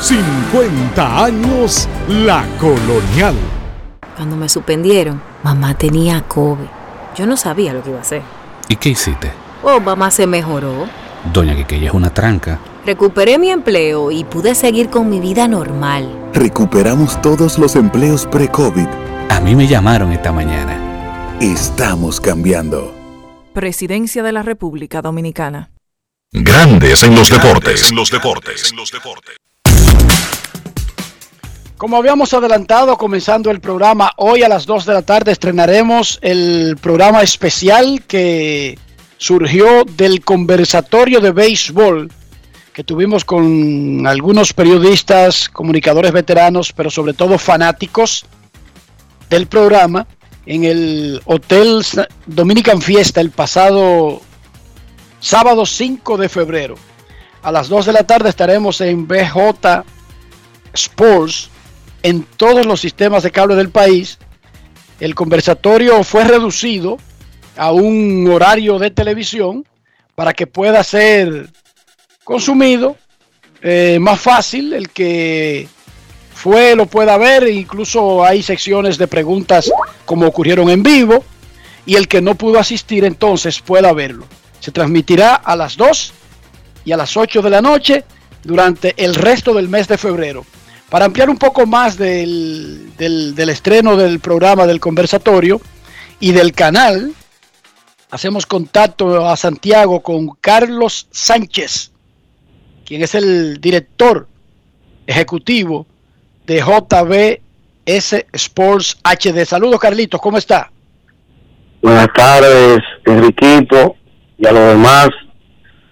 50 años La Colonial. Cuando me suspendieron, mamá tenía COVID. Yo no sabía lo que iba a hacer. ¿Y qué hiciste? Mamá se mejoró. Doña Quiqueya es una tranca. Recuperé mi empleo y pude seguir con mi vida normal. Recuperamos todos los empleos pre-COVID. A mí me llamaron esta mañana. Estamos cambiando. Presidencia de la República Dominicana. Grandes en los deportes. En los deportes. Como habíamos adelantado comenzando el programa, hoy a las 2 de la tarde estrenaremos el programa especial que surgió del conversatorio de béisbol que tuvimos con algunos periodistas, comunicadores veteranos, pero sobre todo fanáticos del programa en el Hotel Dominican Fiesta el pasado sábado 5 de febrero. A las 2 de la tarde estaremos en BJ Sports en todos los sistemas de cable del país. El conversatorio fue reducido a un horario de televisión para que pueda ser consumido eh, más fácil. El que fue lo pueda ver, incluso hay secciones de preguntas como ocurrieron en vivo. Y el que no pudo asistir entonces pueda verlo. Se transmitirá a las 2 y a las 8 de la noche durante el resto del mes de febrero. Para ampliar un poco más del, del, estreno del programa del conversatorio y del canal, hacemos contacto a Santiago con Carlos Sánchez, quien es el director ejecutivo de JBS Sports HD. Saludos, Carlitos, ¿cómo está? Buenas tardes, Enriquito, y a los demás,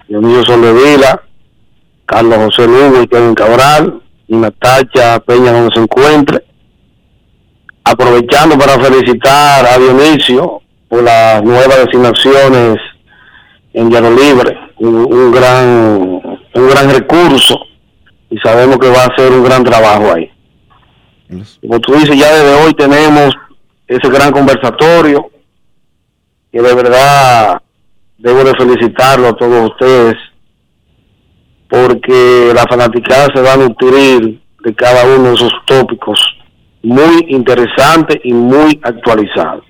Dionisio Soldevila, Carlos José Lugo y Kevin Cabral, y Natacha Peña donde se encuentre. Aprovechando para felicitar a Dionisio por las nuevas designaciones en Llano Libre, un, un gran un gran recurso y sabemos que va a ser un gran trabajo ahí. Como tú dices, ya desde hoy tenemos ese gran conversatorio que de verdad debo de felicitarlo a todos ustedes porque la fanaticada se va a nutrir de cada uno de esos tópicos muy interesantes y muy actualizados.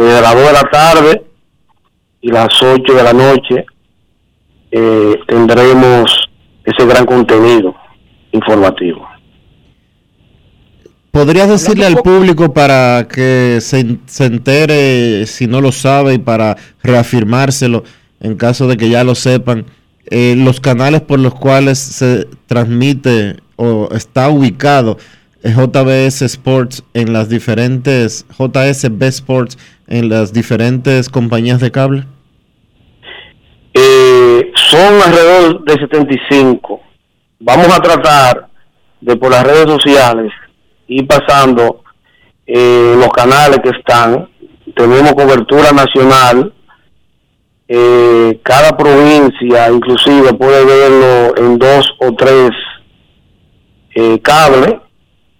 Desde las 2 de la tarde y las 8 de la noche eh, tendremos ese gran contenido informativo. ¿Podrías decirle al público para que se, se, entere si no lo sabe y para reafirmárselo en caso de que ya lo sepan? Eh, los canales por los cuales se transmite o está ubicado JBS Sports en las diferentes, JSB Sports en las diferentes compañías de cable? Eh, son alrededor de 75. Vamos a tratar de por las redes sociales ir pasando eh, los canales que están. Tenemos cobertura nacional. Eh, cada provincia inclusive puede verlo en dos o tres eh, cables.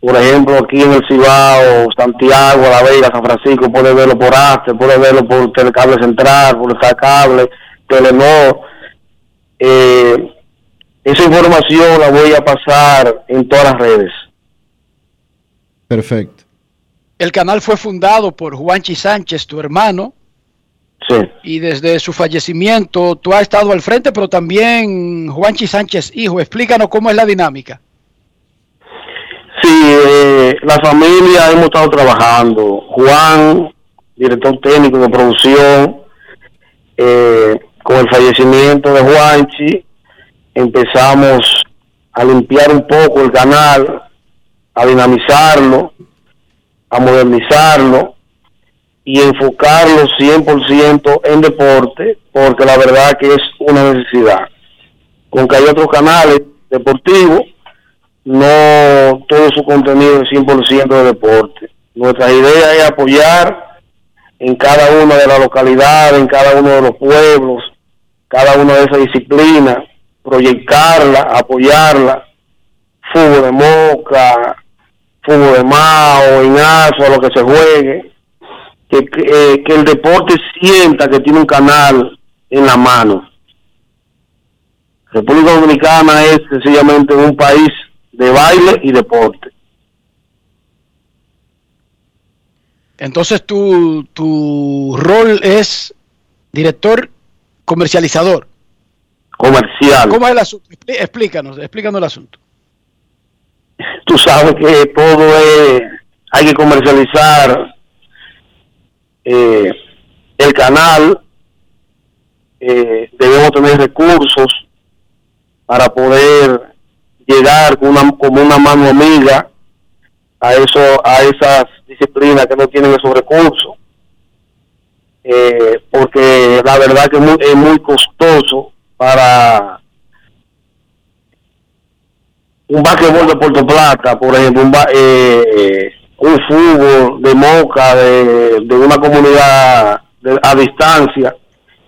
Por ejemplo, aquí en el Cibao, Santiago, La Vega, San Francisco, puede verlo por Aster, puede verlo por Telecable Central, por esta cable, Telenor. Eh, esa información la voy a pasar en todas las redes. Perfecto. El canal fue fundado por Juanchi Sánchez, tu hermano. Sí. Y desde su fallecimiento tú has estado al frente, pero también Juanchi Sánchez, hijo. Explícanos cómo es la dinámica. Sí, eh, la familia hemos estado trabajando. Juan, director técnico de producción, eh, con el fallecimiento de Juanchi, empezamos a limpiar un poco el canal, a dinamizarlo, a modernizarlo y enfocarlo 100% en deporte, porque la verdad que es una necesidad. Con que hay otros canales deportivos, no todo su contenido es 100% de deporte. Nuestra idea es apoyar en cada una de las localidades, en cada uno de los pueblos, cada una de esas disciplinas, proyectarla, apoyarla, fútbol de moca, fútbol de mao, inazo, a lo que se juegue, que, que, eh, que el deporte sienta que tiene un canal en la mano. República Dominicana es sencillamente un país de baile y deporte. Entonces tu, tu rol es director comercializador. Comercial. ¿Cómo es el asunto? Explí- Explícanos, explícanos el asunto. Tú sabes que todo es, hay que comercializar eh, el canal, eh, debemos tener recursos para poder llegar con una, como una mano amiga a eso, a esas disciplinas que no tienen esos recursos. Eh, porque la verdad que es muy, es muy costoso para un basquetbol de Puerto Plata, por ejemplo, un, eh, un fútbol de Moca, de, de una comunidad de- a distancia,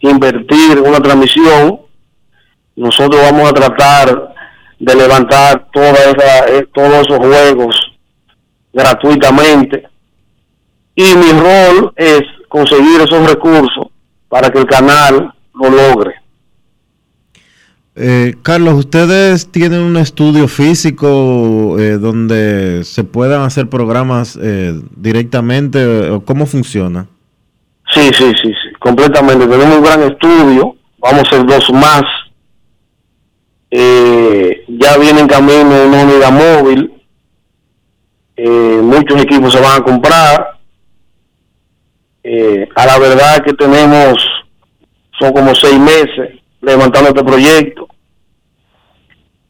invertir una transmisión, nosotros vamos a tratar de levantar toda esa, eh, todos esos juegos gratuitamente. Y mi rol es conseguir esos recursos para que el canal lo logre. Eh, Carlos, ¿ustedes tienen un estudio físico eh, donde se puedan hacer programas eh, directamente? ¿O ¿Cómo funciona? Sí, sí, sí, sí, completamente. Tenemos un gran estudio, vamos a hacer dos más. Eh, ya viene en camino una unidad móvil. Eh, muchos equipos se van a comprar. Eh, a la verdad que tenemos, son como seis meses levantando este proyecto.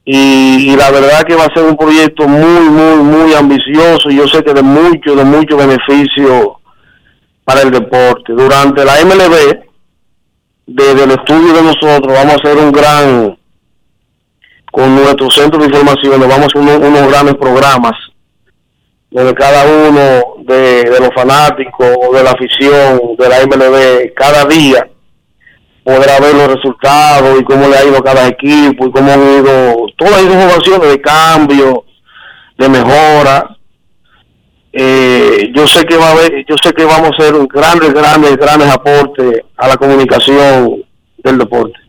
Y, y la verdad que va a ser un proyecto muy, muy, muy ambicioso. Yo sé que de mucho, de mucho beneficio para el deporte. Durante la MLB, desde el estudio de nosotros, vamos a hacer un gran, con nuestro centro de información, vamos a hacer unos, grandes programas, donde cada uno de, los fanáticos de la afición de la MLB, cada día, podrá ver los resultados y cómo le ha ido a cada equipo y cómo han ido todas las informaciones de cambio, de mejora, eh, yo sé que va a haber, yo sé que vamos a hacer un grandes, grandes, grandes aportes a la comunicación del deporte.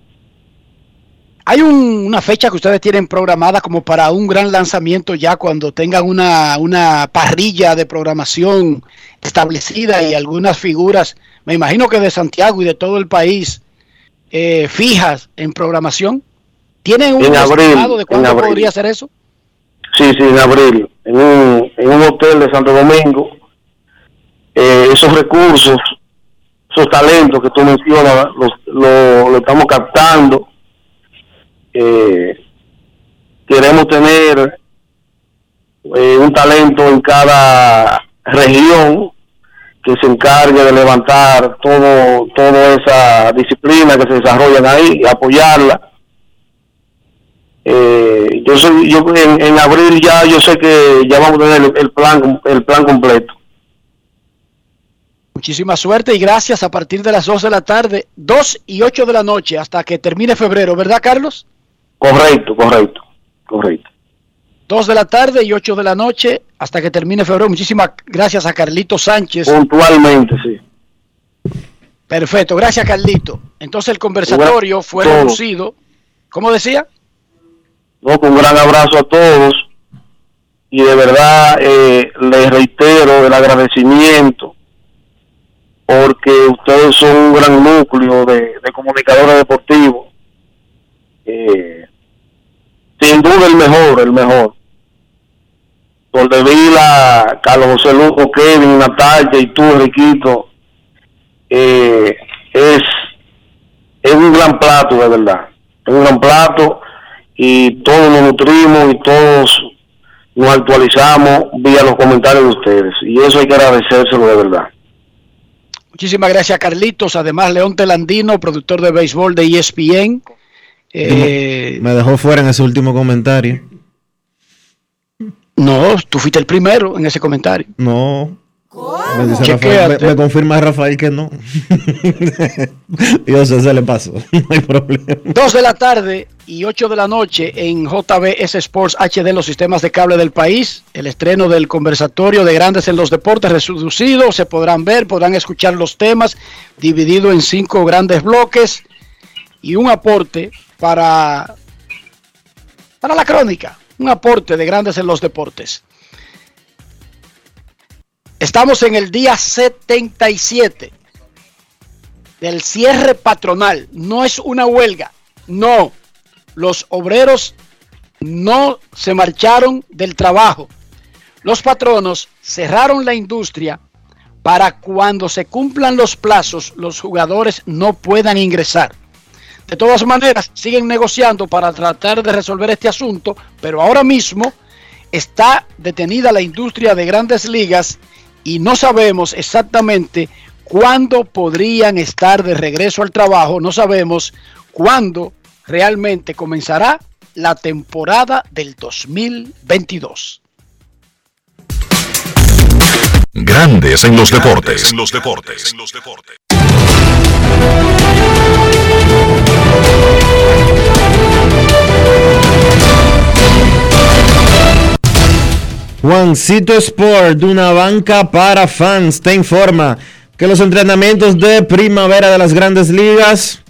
¿Hay un- una fecha que ustedes tienen programada como para un gran lanzamiento ya cuando tengan una, una parrilla de programación establecida y algunas figuras, me imagino que de Santiago y de todo el país, eh, fijas en programación? ¿Tienen un En abril, de cuándo podría ser eso? Sí, sí, en abril, en un, en un hotel de Santo Domingo, eh, esos recursos, esos talentos que tú mencionas, los, lo, lo estamos captando. Eh, queremos tener eh, un talento en cada región que se encargue de levantar todo toda esa disciplina que se desarrollan ahí y apoyarla eh, yo sé, yo en, abril ya yo sé que ya vamos a tener el, el plan el plan completo. Muchísima suerte y gracias a partir de las 2 de la tarde, 2 y 8 de la noche hasta que termine febrero, ¿verdad Carlos? Correcto, correcto, correcto. 2 de la tarde y 8 de la noche hasta que termine febrero. Muchísimas gracias a Carlito Sánchez. Puntualmente, sí. Perfecto, gracias Carlito. Entonces el conversatorio fue Todo. reducido. ¿Cómo decía? No, con un gran abrazo a todos y de verdad eh, les reitero el agradecimiento porque ustedes son un gran núcleo de, de comunicadores deportivos. Eh, sin duda el mejor, el mejor. Vila, Carlos José Lujo, Kevin, Natalia y tú, Riquito, eh, es, es un gran plato, de verdad. Es un gran plato y todos nos nutrimos y todos nos actualizamos vía los comentarios de ustedes. Y eso hay que agradecérselo de verdad. Muchísimas gracias Carlitos. Además, León Telandino, productor de béisbol de ESPN. Eh, Me dejó fuera en ese último comentario. no, tú fuiste el primero en ese comentario. No. Me, dice. Rafael- me- me confirma Rafael que no. Yo sé, se le pasó. No hay problema. 2 de la tarde y 8 de la noche en JBS Sports HD, los sistemas de cable del país. El estreno del conversatorio de grandes en los deportes reducido. Se podrán ver, podrán escuchar los temas dividido en cinco grandes bloques y un aporte para, para la crónica. Un aporte de grandes en los deportes. Estamos en el día 77 del cierre patronal. No es una huelga. No. Los obreros no se marcharon del trabajo. Los patronos cerraron la industria para cuando se cumplan los plazos los jugadores no puedan ingresar. De todas maneras, siguen negociando para tratar de resolver este asunto, pero ahora mismo está detenida la industria de grandes ligas y no sabemos exactamente cuándo podrían estar de regreso al trabajo, no sabemos cuándo realmente comenzará la temporada del 2022. Grandes en los deportes. En los deportes. Juancito Sport, una banca para fans, te informa que los entrenamientos de primavera de las grandes ligas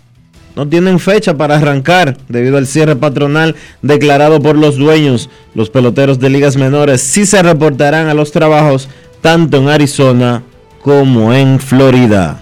no tienen fecha para arrancar debido al cierre patronal declarado por los dueños. Los peloteros de ligas menores sí se reportarán a los trabajos tanto en Arizona como en Florida.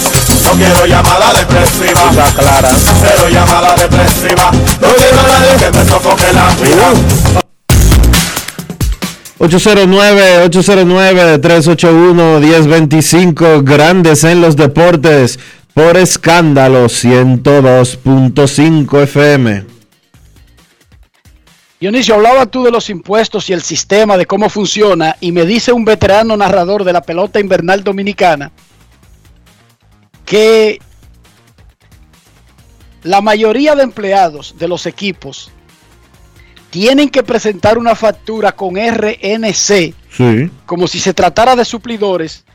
No quiero llamada depresiva. clara. Cero llamada depresiva. No quiero a nadie que me sofoque la vida. 809-809-381-1025, grandes en los deportes, por escándalo 102.5 FM. Dionisio, hablaba tú de los impuestos y el sistema, de cómo funciona, y me dice un veterano narrador de la pelota invernal dominicana que la mayoría de empleados de los equipos tienen que presentar una factura con RNC, Sí. como si se tratara de suplidores,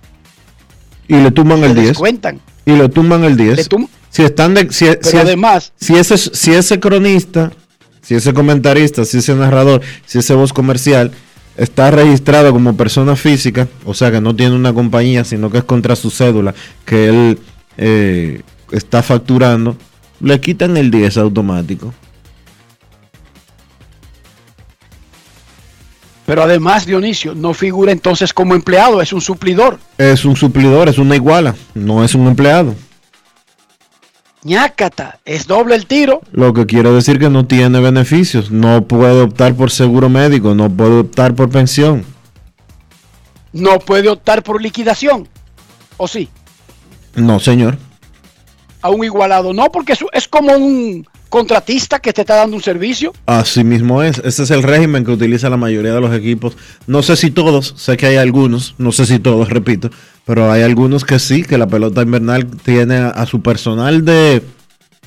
Y le tumban el le 10. descuentan. Y le tumban el 10. Le tum- si están de, si, si- además- si ese, si ese cronista, si ese comentarista, si ese narrador, si ese voz comercial está registrado como persona física, o sea que no tiene una compañía, sino que es contra su cédula, que él eh, está facturando, le quitan el 10 automático. Pero además, Dionisio, no figura entonces como empleado, es un suplidor. Es un suplidor, es una iguala, no es un empleado. ñácata, es doble el tiro. Lo que quiere decir que no tiene beneficios, no puede optar por seguro médico, no puede optar por pensión. No puede optar por liquidación. ¿O sí? No, señor. A un igualado. No, porque es, es como un contratista que te está dando un servicio. Así mismo es. Ese es el régimen que utiliza la mayoría de los equipos. No sé si todos, sé que hay algunos, no sé si todos, repito, pero hay algunos que sí, que la pelota invernal tiene a, a su personal de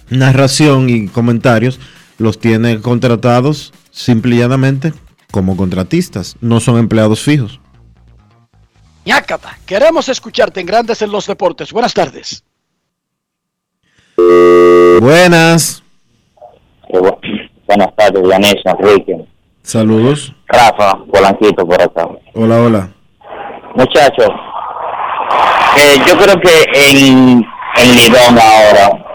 narración y comentarios, los tiene contratados simple y llanamente como contratistas, no son empleados fijos. Ñácata, queremos escucharte en Grandes en los Deportes. Buenas tardes. Buenas. Buenas tardes, Yanis, Enrique, Saludos. Rafa, Polanquito por acá. Hola, hola. Muchachos, eh, yo creo que en, en Lidón ahora,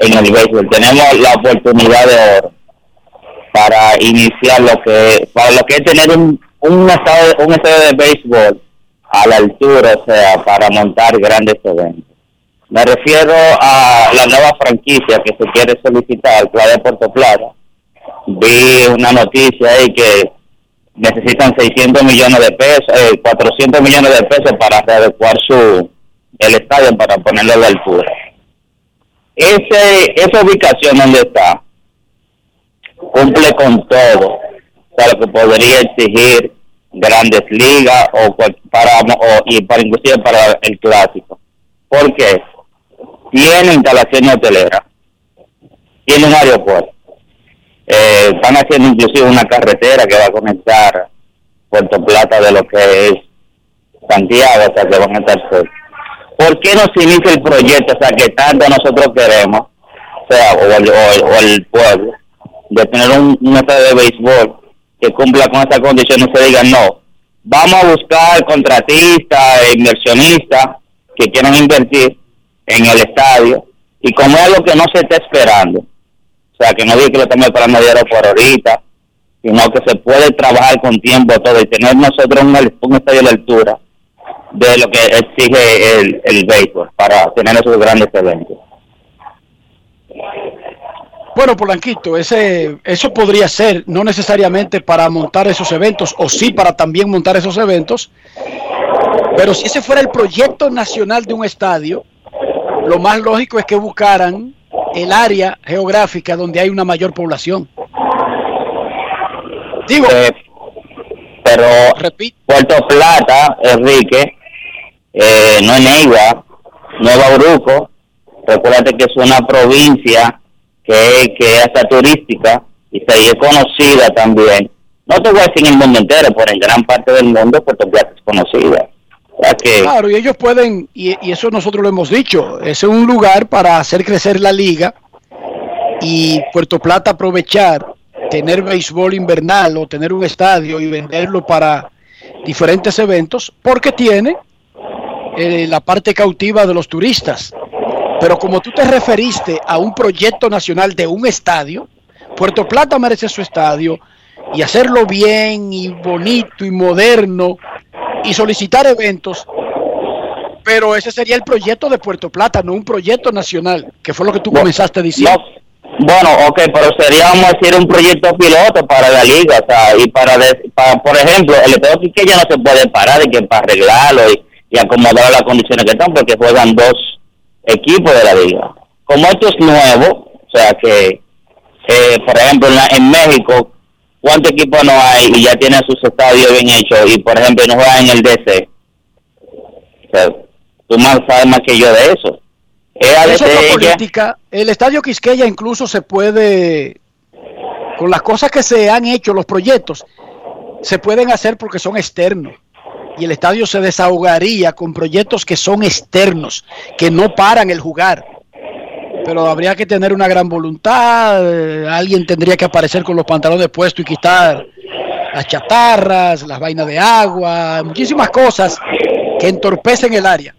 en el béisbol, tenemos la oportunidad de oro para iniciar lo que, para lo que es tener un, un estado, un estadio de béisbol a la altura, o sea, para montar grandes eventos. Me refiero a la nueva franquicia que se quiere solicitar, la Puerto Plata. Vi una noticia ahí que necesitan 600 millones de pesos, eh, 400 millones de pesos para readecuar su el estadio para ponerlo a la altura. Ese, esa ubicación donde está cumple con todo, lo que podría exigir grandes ligas o para o, y para inclusive para el clásico. ¿Por qué? Tiene instalaciones hoteleras, tiene un aeropuerto, eh, están haciendo inclusive una carretera que va a conectar Puerto Plata de lo que es Santiago, o sea que van a estar cerca. ¿Por qué no se inicia el proyecto, o sea que tanto nosotros queremos, o sea, o el, o- o el pueblo, de tener un, un de béisbol que cumpla con esas condiciones, se diga no, vamos a buscar contratistas, e inversionistas que quieran invertir en el estadio y como es algo que no se está esperando, o sea, que no diga que lo estamos esperando dinero por ahorita, sino que se puede trabajar con tiempo todo y tener nosotros un, un estadio a la altura de lo que exige el, el béisbol para tener esos grandes eventos. Bueno, Polanquito, ese, eso podría ser, no necesariamente para montar esos eventos, o sí para también montar esos eventos, pero si ese fuera el proyecto nacional de un estadio, lo más lógico es que buscaran el área geográfica donde hay una mayor población. Digo, Eh, pero Puerto Plata, Enrique, eh, no es Neiva, no es Bauruco, recuérdate que es una provincia que, que hasta turística y se es conocida también. No te voy a decir en el mundo entero, pero en gran parte del mundo Puerto Plata es conocida. Claro, y ellos pueden, y, y eso nosotros lo hemos dicho, es un lugar para hacer crecer la liga y Puerto Plata aprovechar, tener béisbol invernal o tener un estadio y venderlo para diferentes eventos, porque tiene eh, la parte cautiva de los turistas. Pero como tú te referiste a un proyecto nacional de un estadio, Puerto Plata merece su estadio y hacerlo bien y bonito y moderno y solicitar eventos. Pero ese sería el proyecto de Puerto Plata, no un proyecto nacional, que fue lo que tú comenzaste diciendo. Bueno, ok, pero sería, vamos a decir, un proyecto piloto para la liga, o sea, y para, de- para por ejemplo, el Estadio Quiqueya no se puede parar y que para arreglarlo y, y acomodar las condiciones que están, porque juegan dos equipos de la liga. Como esto es nuevo, o sea que, eh, por ejemplo, en, la- en México, ¿cuántos equipos no hay y ya tienen sus estadios bien hechos y, por ejemplo, no juegan en el DC? O sea, tú más sabes más que yo de eso. Es Es ya- política. El estadio Quisqueya incluso se puede, con las cosas que se han hecho, los proyectos, se pueden hacer porque son externos. Y el estadio se desahogaría con proyectos que son externos, que no paran el jugar. Pero habría que tener una gran voluntad, eh, alguien tendría que aparecer con los pantalones puestos y quitar las chatarras, las vainas de agua, muchísimas cosas que entorpecen el área.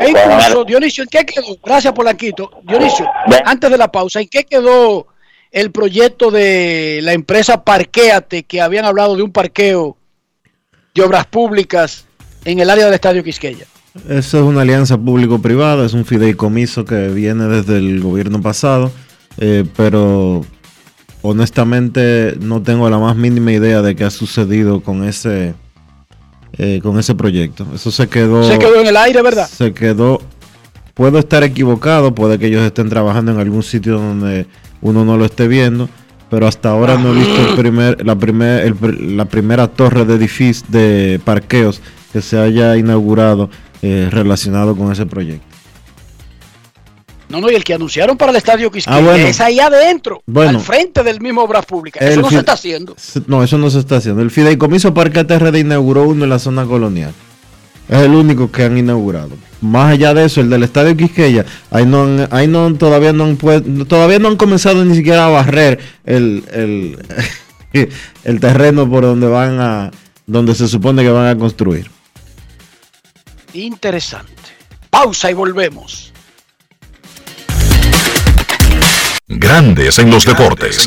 E incluso, Dionisio, ¿en qué quedó? Gracias, Polanquito. Dionisio, antes de la pausa, ¿en qué quedó el proyecto de la empresa Parquéate, que habían hablado de un parqueo obras públicas en el área del Estadio Quisqueya? Eso es una alianza público-privada, es un fideicomiso que viene desde el gobierno pasado, eh, pero honestamente no tengo la más mínima idea de qué ha sucedido con ese eh, con ese proyecto. Eso se quedó Se quedó en el aire, ¿verdad? se quedó. Puedo estar equivocado, puede que ellos estén trabajando en algún sitio donde uno no lo esté viendo, pero hasta ahora no he visto el primer, la, primer, el pr- la primera torre de edificios de parqueos que se haya inaugurado eh, relacionado con ese proyecto. No, no, y el que anunciaron para el Estadio Quisqueya Ah, bueno. es ahí adentro, Bueno. al frente del mismo Obras Públicas. Eso no se está haciendo. No, eso no se está haciendo. El Fideicomiso Parque TRD inauguró uno en la zona colonial. Es el único que han inaugurado. Más allá de eso, el del Estadio Quisqueya, ahí no, han- ahí no todavía no han todavía no han comenzado ni siquiera a barrer el, el, el terreno por donde van a donde se supone que van a construir. Interesante. Pausa y volvemos. Grandes en los deportes.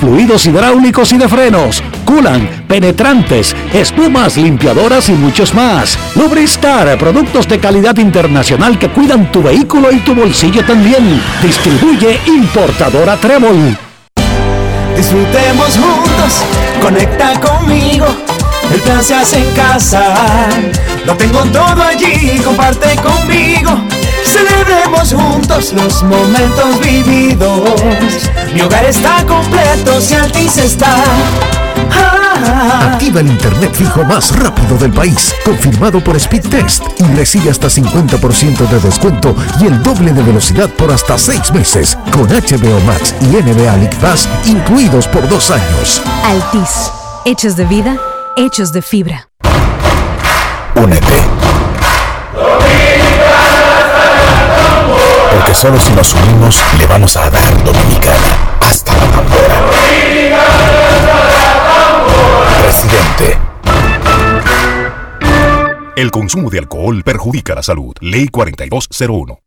fluidos hidráulicos y de frenos, culan, penetrantes, espumas, limpiadoras y muchos más. Lubristar, productos de calidad internacional que cuidan tu vehículo y tu bolsillo también. Distribuye importadora Trébol. Disfrutemos juntos, conecta conmigo. El plan se hace en casa. Lo tengo todo allí, comparte conmigo. Celebremos juntos los momentos vividos. Mi hogar está completo si Altis está. Ah. Activa el internet fijo más rápido del país, confirmado por Speedtest y recibe hasta 50% de descuento y el doble de velocidad por hasta 6 meses con HBO Max y NBA League Pass incluidos por dos años. Altis, hechos de vida, hechos de fibra. Únete. Porque solo si nos unimos le vamos a dar Dominicana hasta la tambora. Presidente. El consumo de alcohol perjudica la salud. Ley 4201.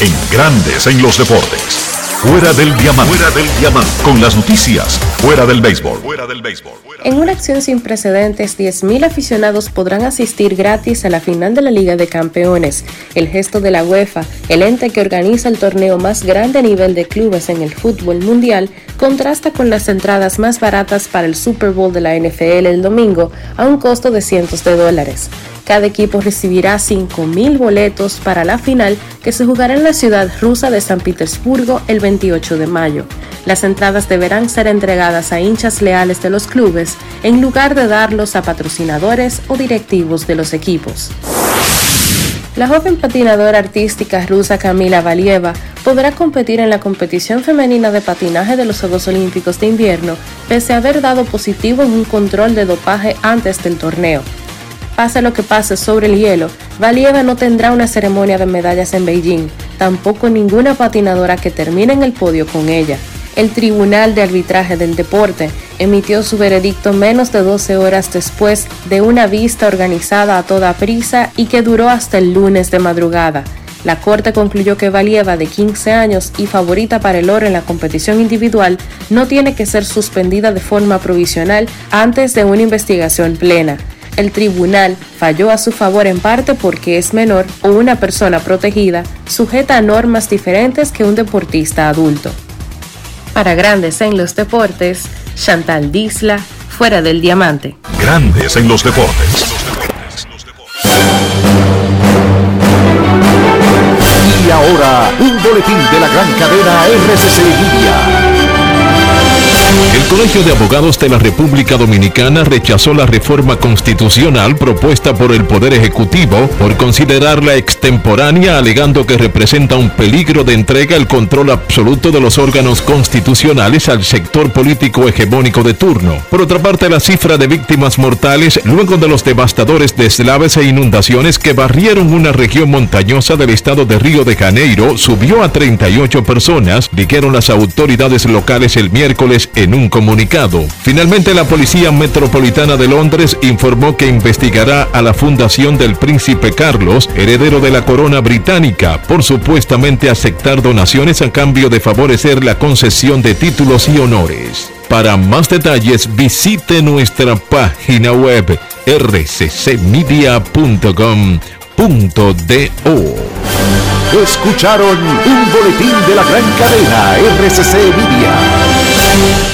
En Grandes en los Deportes. Fuera del diamante. Fuera del diamante. Con las noticias. Fuera del béisbol. Fuera del béisbol. En una acción sin precedentes, 10.000 aficionados podrán asistir gratis a la final de la Liga de Campeones. El gesto de la UEFA, el ente que organiza el torneo más grande a nivel de clubes en el fútbol mundial, contrasta con las entradas más baratas para el Super Bowl de la NFL el domingo a un costo de cientos de dólares. Cada equipo recibirá 5.000 boletos para la final que se jugará en la ciudad rusa de San Petersburgo el 28 de mayo. Las entradas deberán ser entregadas a hinchas leales de los clubes en lugar de darlos a patrocinadores o directivos de los equipos. La joven patinadora artística rusa Kamila Valieva podrá competir en la competición femenina de patinaje de los Juegos Olímpicos de Invierno pese a haber dado positivo en un control de dopaje antes del torneo. Pase lo que pase sobre el hielo, Valieva no tendrá una ceremonia de medallas en Beijing, tampoco ninguna patinadora que termine en el podio con ella. El Tribunal de Arbitraje del Deporte emitió su veredicto menos de 12 horas después de una vista organizada a toda prisa y que duró hasta el lunes de madrugada. La Corte concluyó que Valieva, de 15 años y favorita para el oro en la competición individual, no tiene que ser suspendida de forma provisional antes de una investigación plena. El tribunal falló a su favor en parte porque es menor o una persona protegida sujeta a normas diferentes que un deportista adulto. Para grandes en los deportes, Chantal Disla, fuera del diamante. Grandes en los deportes. Y ahora, un boletín de la gran cadena RCC Libia. El Colegio de Abogados de la República Dominicana rechazó la reforma constitucional propuesta por el Poder Ejecutivo por considerarla extemporánea, alegando que representa un peligro de entrega el control absoluto de los órganos constitucionales al sector político hegemónico de turno. Por otra parte, la cifra de víctimas mortales luego de los devastadores deslaves e inundaciones que barrieron una región montañosa del estado de Río de Janeiro subió a 38 personas, dijeron las autoridades locales el miércoles en un comunicado. Finalmente, la Policía Metropolitana de Londres informó que investigará a la Fundación del Príncipe Carlos, heredero de la corona británica, por supuestamente aceptar donaciones a cambio de favorecer la concesión de títulos y honores. Para más detalles visite nuestra página web rccmedia.com.do. Escucharon un boletín de la gran cadena RCC Media.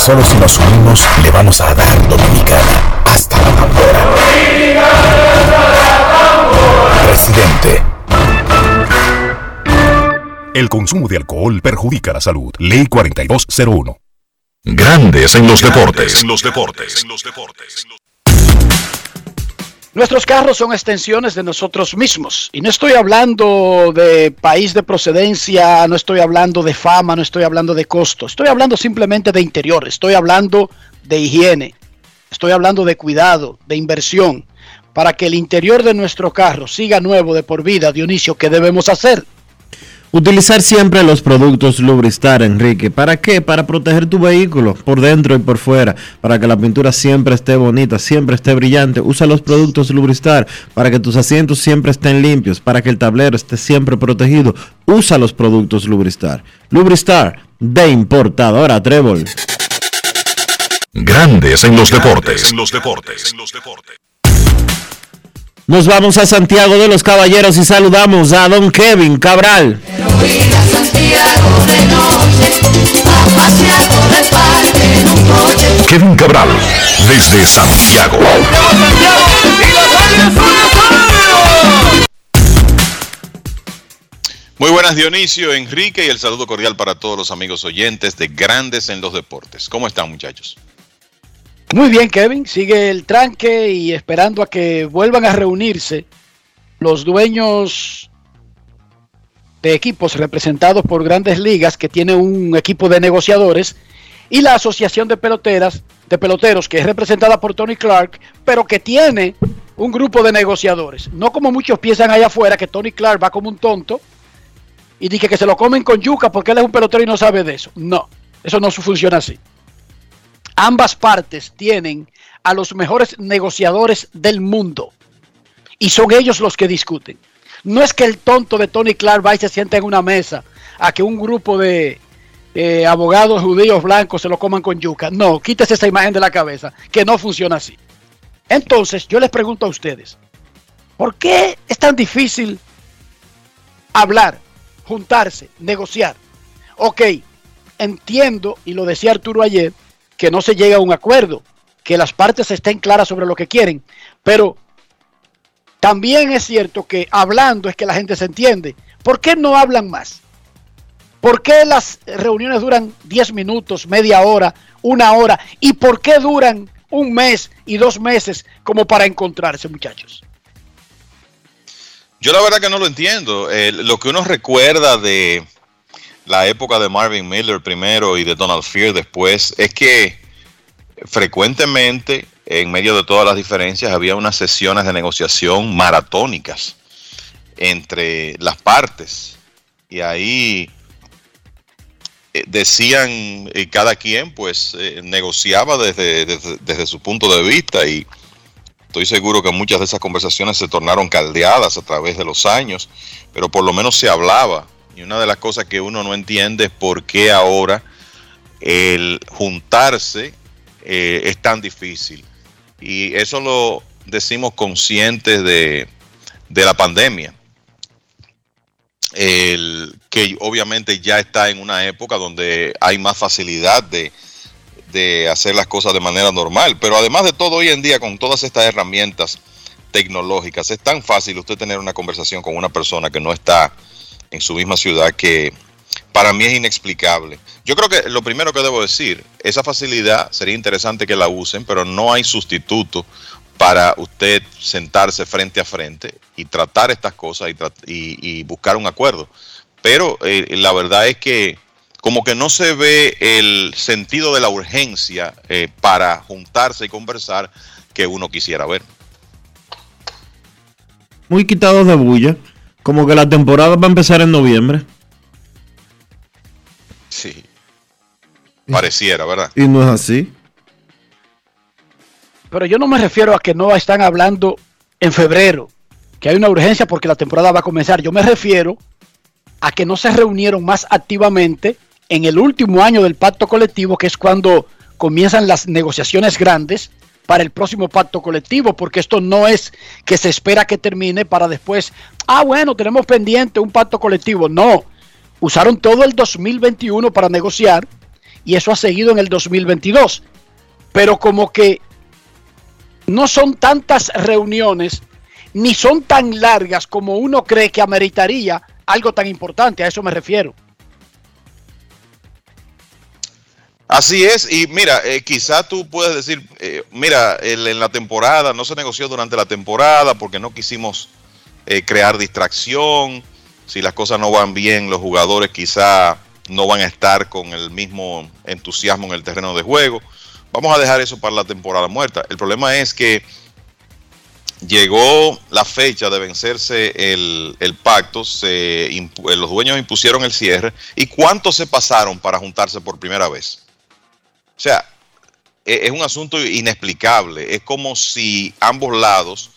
Solo si nos unimos le vamos a dar Dominicana hasta la tambora. Presidente. El consumo de alcohol perjudica la salud. Ley 4201. Grandes en los deportes. En los deportes. Nuestros carros son extensiones de nosotros mismos. Y no estoy hablando de país de procedencia, no estoy hablando de fama, no estoy hablando de costo. Estoy hablando simplemente de interior, estoy hablando de higiene, estoy hablando de cuidado, de inversión. Para que el interior de nuestro carro siga nuevo de por vida, Dionisio, ¿qué debemos hacer? Utilizar siempre los productos Lubristar, Enrique. ¿Para qué? Para proteger tu vehículo por dentro y por fuera. Para que la pintura siempre esté bonita, siempre esté brillante. Usa los productos Lubristar para que tus asientos siempre estén limpios, para que el tablero esté siempre protegido. Usa los productos Lubristar. Lubristar de importadora Trébol. Grandes en los deportes. En los deportes. Nos vamos a Santiago de los Caballeros y saludamos a don Kevin Cabral. Kevin Cabral, desde Santiago. Muy buenas Dionisio, Enrique y el saludo cordial para todos los amigos oyentes de Grandes en los Deportes. ¿Cómo están muchachos? Muy bien, Kevin. Sigue el tranque y esperando a que vuelvan a reunirse los dueños de equipos representados por grandes ligas que tiene un equipo de negociadores y la asociación de peloteras de peloteros que es representada por Tony Clark, pero que tiene un grupo de negociadores. No como muchos piensan allá afuera que Tony Clark va como un tonto y dice que se lo comen con yuca porque él es un pelotero y no sabe de eso. No, eso no funciona así. Ambas partes tienen a los mejores negociadores del mundo y son ellos los que discuten. No es que el tonto de Tony Clark va y se sienta en una mesa a que un grupo de eh, abogados judíos blancos se lo coman con yuca. No, quítese esa imagen de la cabeza, que no funciona así. Entonces, yo les pregunto a ustedes, ¿por qué es tan difícil hablar, juntarse, negociar? Ok, entiendo, y lo decía Arturo ayer, que no se llega a un acuerdo, que las partes estén claras sobre lo que quieren, pero también es cierto que hablando es que la gente se entiende. ¿Por qué no hablan más? ¿Por qué las reuniones duran 10 minutos, media hora, una hora? ¿Y por qué duran un mes y dos meses como para encontrarse, muchachos? Yo la verdad que no lo entiendo. Eh, lo que uno recuerda de la época de Marvin Miller primero y de Donald Fear después es que frecuentemente en medio de todas las diferencias había unas sesiones de negociación maratónicas entre las partes. Y ahí eh, decían eh, cada quien pues eh, negociaba desde, desde su punto de vista y estoy seguro que muchas de esas conversaciones se tornaron caldeadas a través de los años pero por lo menos se hablaba y una de las cosas que uno no entiende es por qué ahora el juntarse eh, es tan difícil. Y eso lo decimos conscientes de, de la pandemia. El, que obviamente ya está en una época donde hay más facilidad de, de hacer las cosas de manera normal. Pero además de todo, hoy en día con todas estas herramientas tecnológicas, es tan fácil usted tener una conversación con una persona que no está en su misma ciudad que para mí es inexplicable. Yo creo que lo primero que debo decir, esa facilidad sería interesante que la usen, pero no hay sustituto para usted sentarse frente a frente y tratar estas cosas y, buscar un acuerdo. Pero eh, la verdad es que como que no se ve el sentido de la urgencia eh, para juntarse y conversar que uno quisiera ver. Muy quitados de bulla. Como que la temporada va a empezar en noviembre. Sí. Pareciera, ¿verdad? Y no es así. Pero yo no me refiero a que no están hablando en febrero, que hay una urgencia porque la temporada va a comenzar. Yo me refiero a que no se reunieron más activamente en el último año del pacto colectivo, que es cuando comienzan las negociaciones grandes para el próximo pacto colectivo, porque esto no es que se espera que termine para después, ah, bueno, tenemos pendiente un pacto colectivo. No, usaron todo el 2021 para negociar y eso ha seguido en el 2022. Pero como que no son tantas reuniones ni son tan largas como uno cree que ameritaría algo tan importante, a eso me refiero. Así es, y mira, eh, quizá tú puedes decir, eh, mira, el, en la temporada no se negoció durante la temporada porque no quisimos eh, crear distracción, si las cosas no van bien, los jugadores quizá no van a estar con el mismo entusiasmo en el terreno de juego. Vamos a dejar eso para la temporada muerta. El problema es que llegó la fecha de vencerse el, pacto, se, los dueños impusieron el cierre. ¿Y cuántos se pasaron para juntarse por primera vez? O sea, e, es un asunto inexplicable. Es como si ambos lados,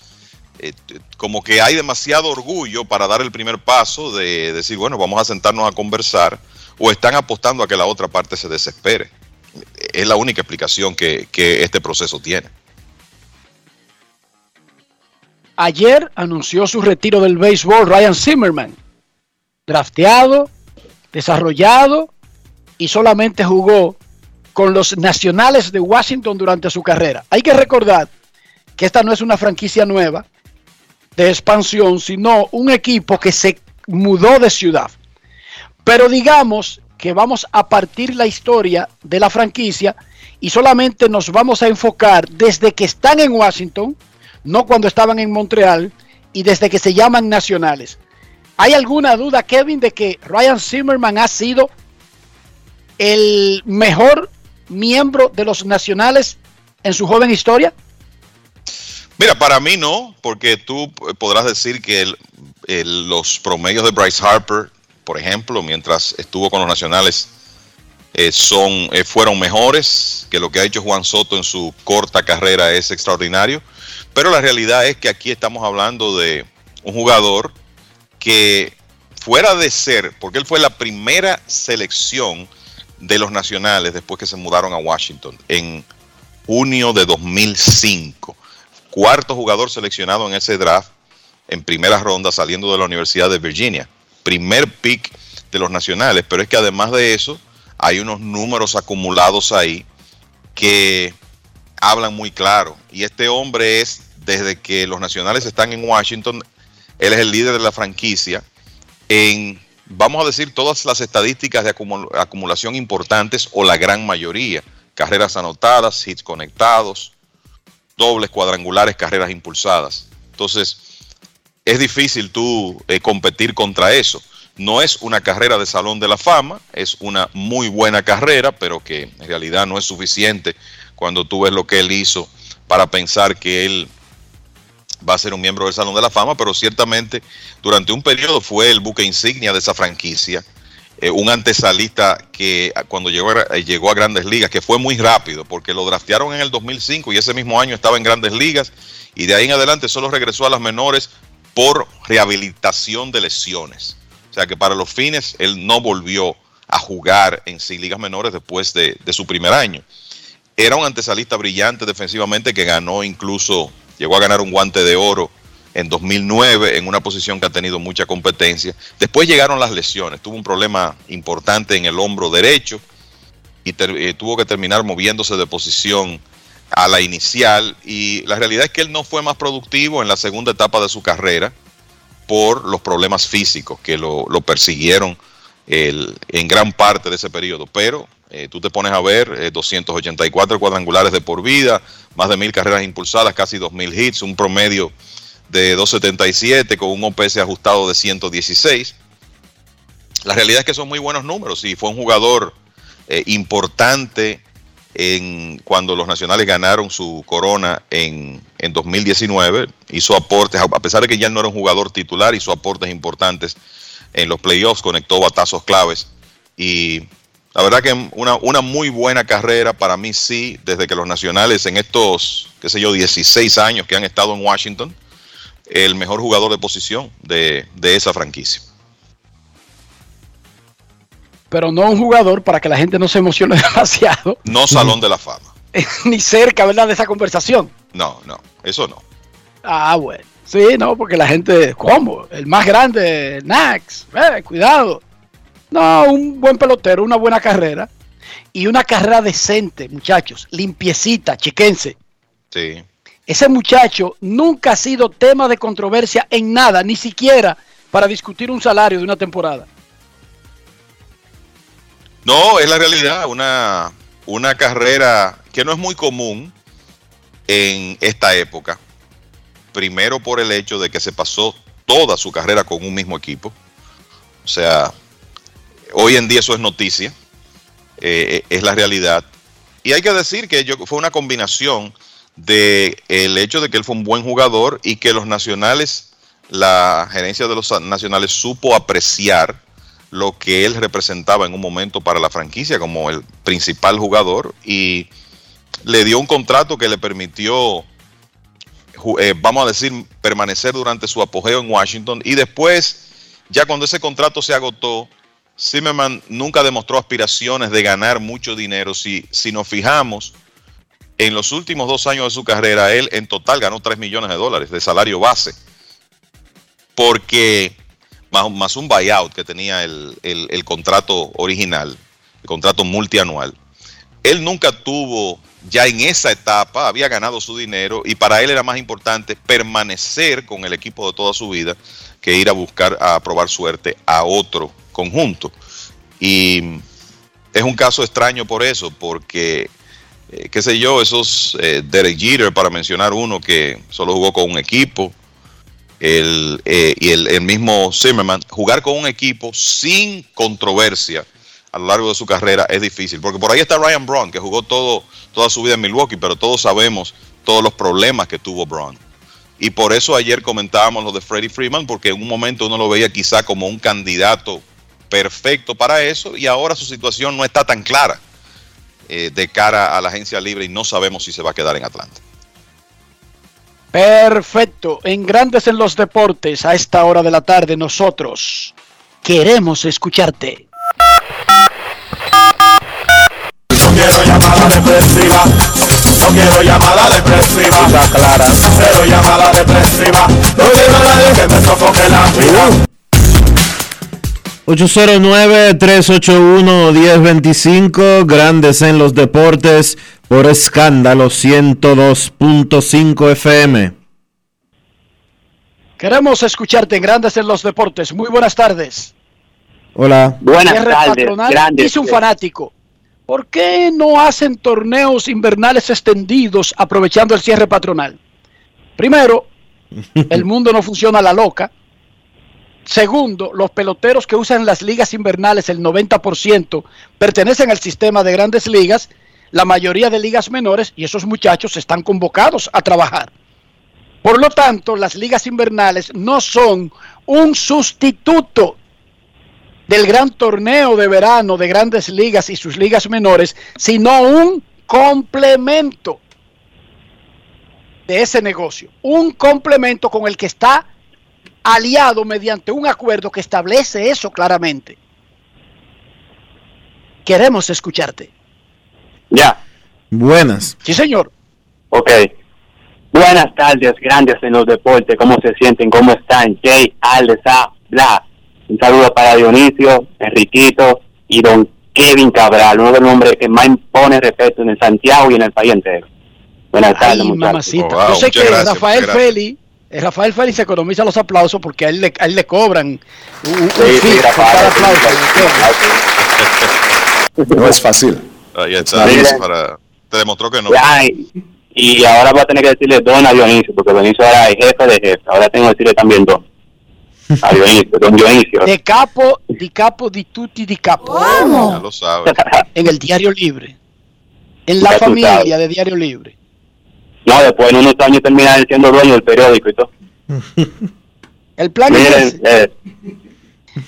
eh, como que hay demasiado orgullo para dar el primer paso de decir, bueno, vamos a sentarnos a conversar, o están apostando a que la otra parte se desespere. Es la única explicación que, que este proceso tiene. Ayer anunció su retiro del béisbol Ryan Zimmerman, drafteado, desarrollado y solamente jugó con los Nacionales de Washington durante su carrera. Hay que recordar que esta no es una franquicia nueva de expansión, sino un equipo que se mudó de ciudad. Pero digamos que vamos a partir la historia de la franquicia y solamente nos vamos a enfocar desde que están en Washington, no cuando estaban en Montreal, y desde que se llaman nacionales. ¿Hay alguna duda, Kevin, de que Ryan Zimmerman ha sido el mejor miembro de los nacionales en su joven historia? Mira, para mí no, porque tú podrás decir que los promedios de Bryce Harper, por ejemplo, mientras estuvo con los nacionales, eh, son, eh, fueron mejores, que lo que ha hecho Juan Soto en su corta carrera es extraordinario. Pero la realidad es que aquí estamos hablando de un jugador que fuera de ser, porque él fue la primera selección de los nacionales después que se mudaron a Washington en junio de 2005. Cuarto jugador seleccionado en ese draft en primera ronda saliendo de la Universidad de Virginia. Primer pick de los nacionales, pero es que además de eso hay unos números acumulados ahí que hablan muy claro. Y este hombre es, desde que los nacionales están en Washington, él es el líder de la franquicia en, vamos a decir, todas las estadísticas de acumulación importantes o la gran mayoría. Carreras anotadas, hits conectados, dobles, cuadrangulares, carreras impulsadas. Entonces, es difícil tú eh, competir contra eso. No es una carrera de salón de la fama, es una muy buena carrera, pero que en realidad no es suficiente cuando tú ves lo que él hizo para pensar que él va a ser un miembro del Salón de la Fama, pero ciertamente durante un periodo fue el buque insignia de esa franquicia, eh, un antesalista que cuando llegó a, eh, llegó a grandes ligas, que fue muy rápido, porque lo draftearon en el 2005 y ese mismo año estaba en grandes ligas y de ahí en adelante solo regresó a las menores por rehabilitación de lesiones. O sea que para los fines él no volvió a jugar en sí ligas menores después de, de su primer año. Era un antesalista brillante defensivamente que ganó incluso, llegó a ganar un guante de oro en 2009 en una posición que ha tenido mucha competencia. Después llegaron las lesiones, tuvo un problema importante en el hombro derecho y eh, tuvo que terminar moviéndose de posición a la inicial y la realidad es que él no fue más productivo en la segunda etapa de su carrera por los problemas físicos que lo, persiguieron en gran parte de ese periodo, pero eh, tú te pones a ver 284 eh, cuadrangulares de por vida, más de mil carreras impulsadas, casi 2000 hits, un promedio de 277 con un OPS ajustado de 116. La realidad es que son muy buenos números y fue un jugador eh, importante en, cuando los nacionales ganaron su corona en, en 2019. Hizo aportes, a pesar de que ya no era un jugador titular, hizo aportes importantes en los playoffs, conectó batazos claves y la verdad que una, una muy buena carrera para mí sí, desde que los nacionales en estos, qué sé yo, 16 años que han estado en Washington, el mejor jugador de posición de, esa franquicia. Pero no un jugador para que la gente no se emocione demasiado. No salón de la fama. Ni cerca, ¿verdad? De esa conversación. No, no, eso no. Ah, bueno. Sí, no, porque la gente, ¿cómo? El más grande, Nax, eh, cuidado. No, un buen pelotero, una buena carrera. Y una carrera decente, muchachos. Limpiecita, chiquense. Sí. Ese muchacho nunca ha sido tema de controversia en nada, ni siquiera para discutir un salario de una temporada. No, es la realidad. Una, una carrera que no es muy común en esta época. Primero por el hecho de que se pasó toda su carrera con un mismo equipo. O sea, Hoy en día eso es noticia, eh, es la realidad. Y hay que decir que fue una combinación de el hecho de que él fue un buen jugador y que los nacionales, la gerencia de los nacionales supo apreciar lo que él representaba en un momento para la franquicia como el principal jugador y le dio un contrato que le permitió, eh, vamos a decir, permanecer durante su apogeo en Washington y después, ya cuando ese contrato se agotó, Zimmerman nunca demostró aspiraciones de ganar mucho dinero. Si, si nos fijamos, en los últimos dos años de su carrera, él en total ganó 3 millones de dólares de salario base. Porque, más, un buyout que tenía el, contrato original, contrato multianual. Él nunca tuvo, ya en esa etapa, había ganado su dinero y para él era más importante permanecer con el equipo de toda su vida que ir a buscar, a probar suerte a otro conjunto. Y es un caso extraño por eso, porque, eh, qué sé yo, esos eh, Derek Jeter, para mencionar uno que solo jugó con un equipo, el, eh, y el, mismo Zimmerman, jugar con un equipo sin controversia a lo largo de su carrera es difícil. Porque por ahí está Ryan Braun, que jugó todo, toda su vida en Milwaukee, pero todos sabemos todos los problemas que tuvo Braun. Y por eso ayer comentábamos lo de Freddie Freeman, porque en un momento uno lo veía quizá como un candidato perfecto para eso, y ahora su situación no está tan clara eh, de cara a la agencia libre y no sabemos si se va a quedar en Atlanta. Perfecto. En Grandes en los Deportes, a esta hora de la tarde, nosotros queremos escucharte. No quiero llamada depresiva. No quiero llamada depresiva. clara. Cero llamada depresiva. No quiero a nadie que me sofoque la vida. 809-381-1025, Grandes en los Deportes, por escándalo 102.5 FM. Queremos escucharte en Grandes en los Deportes. Muy buenas tardes. Hola. Buenas tardes, patronal, grandes. Dice un fanático. ¿Por qué no hacen torneos invernales extendidos aprovechando el cierre patronal? Primero, el mundo no funciona a la loca. Segundo, los peloteros que usan las ligas invernales, el 90%, pertenecen al sistema de grandes ligas, la mayoría de ligas menores, y esos muchachos están convocados a trabajar. Por lo tanto, las ligas invernales no son un sustituto del gran torneo de verano de grandes ligas y sus ligas menores, sino un complemento de ese negocio. Un complemento con el que está aliado mediante un acuerdo que establece eso claramente. Queremos escucharte. Ya, Buenas. Sí, señor. ok. Buenas tardes, grandes en los deportes. ¿Cómo se sienten? ¿Cómo están? Jay, Aldes, A, Bla. Un saludo para Dionisio, Enriquito y don Kevin Cabral, uno de los hombres que más impone respeto en el Santiago y en el país entero. Buenas tardes, Ay, muchachos. mamacita. Yo sé que Rafael Feli, Rafael Feli se economiza los aplausos porque a él le, a él le cobran un, un Sí, sí, fee por Rafael, cada sí, aplauso. No es fácil. Ahí está, Miren. Luis, para, te demostró que no. Ay, y ahora voy a tener que decirle don a Dionisio, porque Dionisio era el jefe de jefe. Ahora tengo que decirle también don. A Dionisio, don Dionisio. De capo, di capo, di tutti, di capo. Ya lo sabes. En el Diario Libre. En la familia de Diario Libre. No, después en unos años terminar siendo dueño del periódico y todo. El plan es Miren, eh,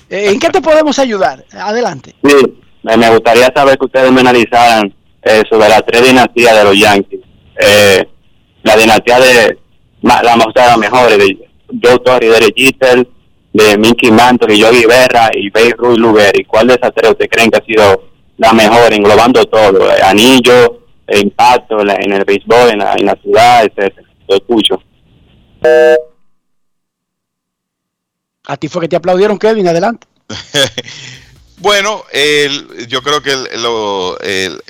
Eh, ¿En qué te podemos ayudar? Adelante. sí, me gustaría saber que ustedes me analizaran eh, sobre las tres dinastías de los Yankees. Eh, la dinastía de la más o sea, mejores de Joe Torre Derek Jeter, de Mickey Mantle y Yogi Berra y Babe Ruth Lugeri. ¿Cuál de esas tres ustedes creen que ha sido la mejor, englobando todo? Anillo, eh, impacto en el béisbol, en la, en la ciudad, etcétera. Lo escucho. A ti fue que te aplaudieron, Kevin. Adelante. Bueno, el- yo creo que el- lo- el-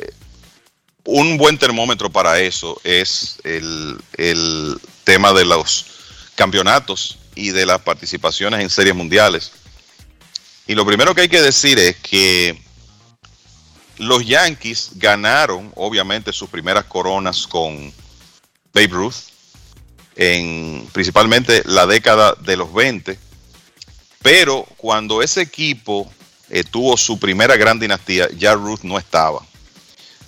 un buen termómetro para eso es el, el tema de los campeonatos y de las participaciones en series mundiales. Y lo primero que hay que decir es que los Yankees ganaron, obviamente, sus primeras coronas con Babe Ruth, en principalmente la década de los 20. Pero cuando ese equipo eh, tuvo su primera gran dinastía, ya Ruth no estaba.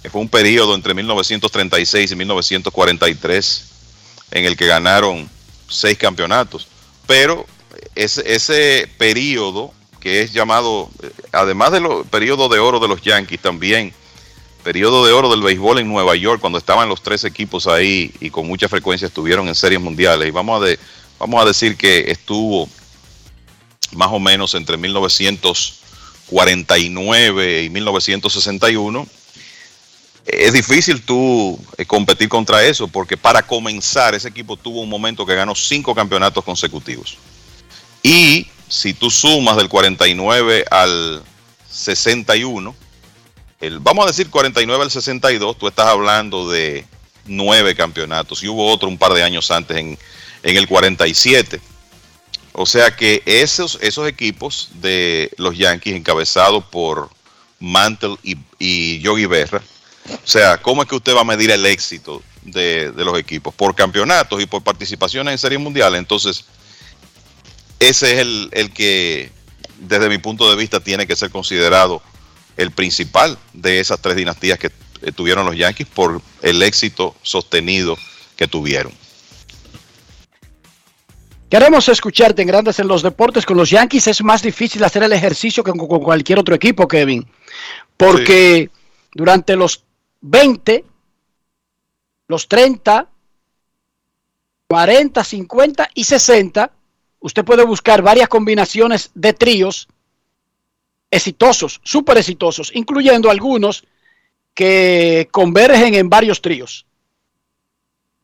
Eh, Fue un periodo entre 1936 y 1943 en el que ganaron seis campeonatos. Pero ese, ese periodo, que es llamado, eh, además del periodo de oro de los Yankees, también periodo de oro del béisbol en Nueva York, cuando estaban los tres equipos ahí y con mucha frecuencia estuvieron en series mundiales. Y vamos a, vamos a decir que estuvo más o menos entre 1949 y 1961. Es difícil tú eh, competir contra eso porque para comenzar ese equipo tuvo un momento que ganó cinco campeonatos consecutivos. Y si tú sumas del 49 al 61, el, vamos a decir 49 al 62, tú estás hablando de nueve campeonatos y hubo otro un par de años antes en, en el 47. O sea que esos, esos equipos de los Yankees encabezados por Mantle y, y Yogi Berra, o sea, ¿cómo es que usted va a medir el éxito de, de los equipos? Por campeonatos y por participaciones en series mundiales. Entonces, ese es el, el que, desde mi punto de vista, tiene que ser considerado el principal de esas tres dinastías que eh, tuvieron los Yankees por el éxito sostenido que tuvieron. Queremos escucharte en Grandes en los Deportes. Con los Yankees es más difícil hacer el ejercicio que con cualquier otro equipo, Kevin. Porque durante los 20, los 30, 40, 50 y 60, usted puede buscar varias combinaciones de tríos exitosos, súper exitosos, incluyendo algunos que convergen en varios tríos,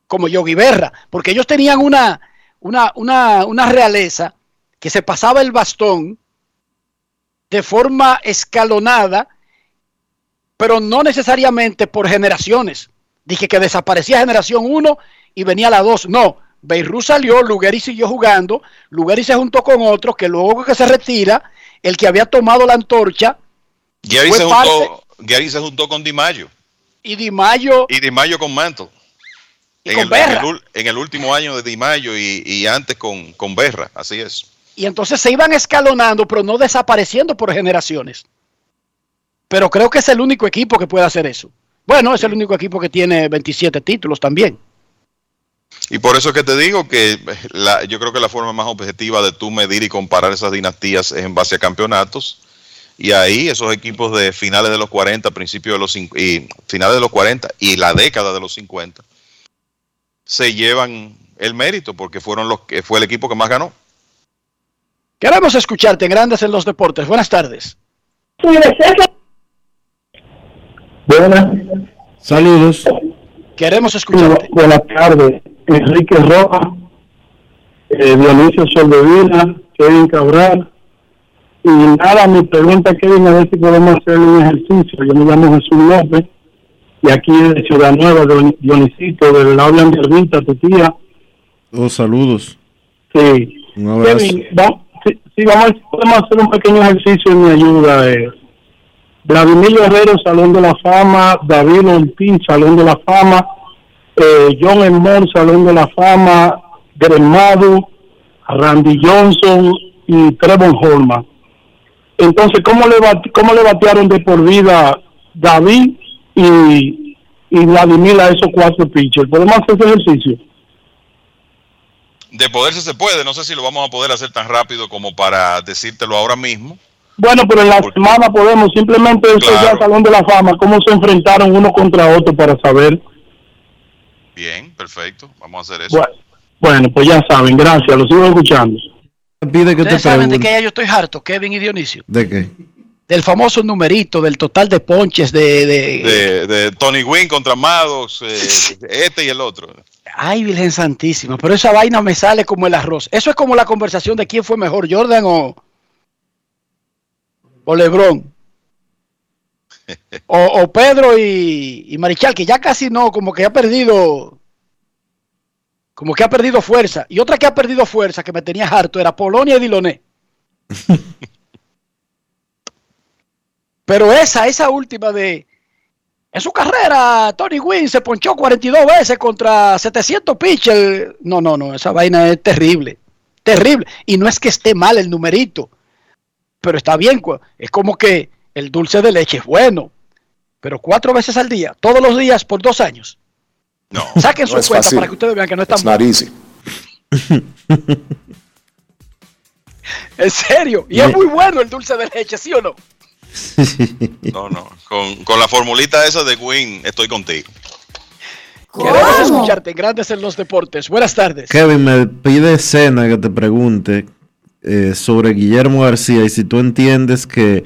como Yogi Berra, porque ellos tenían una, una, una, una realeza que se pasaba el bastón de forma escalonada, pero no necesariamente por generaciones. Dije que desaparecía generación 1 y venía la 2. No, Beirut salió, Lugeri siguió jugando, Lugeri se juntó con otro, que luego que se retira, el que había tomado la antorcha. Gary, fue se juntó, Gary se juntó con Di Mayo y Di Mayo y Di Mayo con Mantle. Y En con el, Berra. en el ul- en el último año de Di Mayo y, y antes con, con Berra, así es. Y entonces se iban escalonando, pero no desapareciendo por generaciones. Pero creo que es el único equipo que puede hacer eso. Bueno, es el único equipo que tiene 27 títulos también. Y por eso es que te digo que la- yo creo que la forma más objetiva de tú medir y comparar esas dinastías es en base a campeonatos. Y ahí esos equipos de finales de los 40, principios de los y finales de los 40 y la década de los 50 se llevan el mérito porque fueron los que fue el equipo que más ganó. Queremos escucharte en Grandes en los Deportes. Buenas tardes. Buenas, Saludos. Queremos escucharte. buenas tardes. Enrique Rojas, eh, Dionisio Soldevila, Kevin Cabral. Y nada, mi pregunta, Kevin, a ver si podemos hacer un ejercicio. Yo me llamo Jesús López, y aquí de Ciudad Nueva, de Dionisito, del hablan de Ermita, tu tía. Oh, saludos. Sí. Un abrazo. Kevin, va- sí, sí, vamos podemos hacer un pequeño ejercicio en mi ayuda. Eh. Vladimir Guerrero, Salón de la Fama, David Ortiz, Salón de la Fama, eh, John Elmore, Salón de la Fama, Gremado, Randy Johnson y Trevor Holman. Entonces, ¿cómo le, bate- ¿cómo le batearon de por vida David y, y Vladimir a esos cuatro pitchers? ¿Podemos hacer ese ejercicio? De poderse se puede, no sé si lo vamos a poder hacer tan rápido como para decírtelo ahora mismo. Bueno, pero en la semana podemos simplemente eso ya Salón de la Fama, cómo se enfrentaron uno contra otro para saber. Bien, perfecto, vamos a hacer eso. Bueno, bueno, pues ya saben, gracias, lo sigo escuchando. Pide que te Ustedes saben de qué ya yo estoy harto, Kevin y Dionisio. ¿De qué? Del famoso numerito, del total de ponches, de... de- De, de Tony Wynn contra Maddox, eh, este y el otro. Ay, Virgen Santísima, pero esa vaina me sale como el arroz. Eso es como la conversación de quién fue mejor, Jordan o, o Lebron. O, o Pedro y, y Marichal, que ya casi no, como que ha perdido, como que ha perdido fuerza. Y otra que ha perdido fuerza, que me tenía harto, era Polonia y Diloné. Pero esa, esa última de, en su carrera, Tony Gwynn se ponchó 42 veces contra 700 pitchers. No, no, no, esa vaina es terrible. Terrible. Y no es que esté mal el numerito, pero está bien. Es como que el dulce de leche es bueno, pero cuatro veces al día, todos los días por dos años. No. Saquen su No cuenta fácil. para que ustedes vean que no es tan easy. En serio. Y es muy bueno el dulce de leche, ¿sí o no? No, no. Con, con la formulita esa de Wynn, estoy contigo. Queremos escucharte Grandes en los Deportes. Buenas tardes. Kevin me pide escena que te pregunte eh, sobre Guillermo García y si tú entiendes que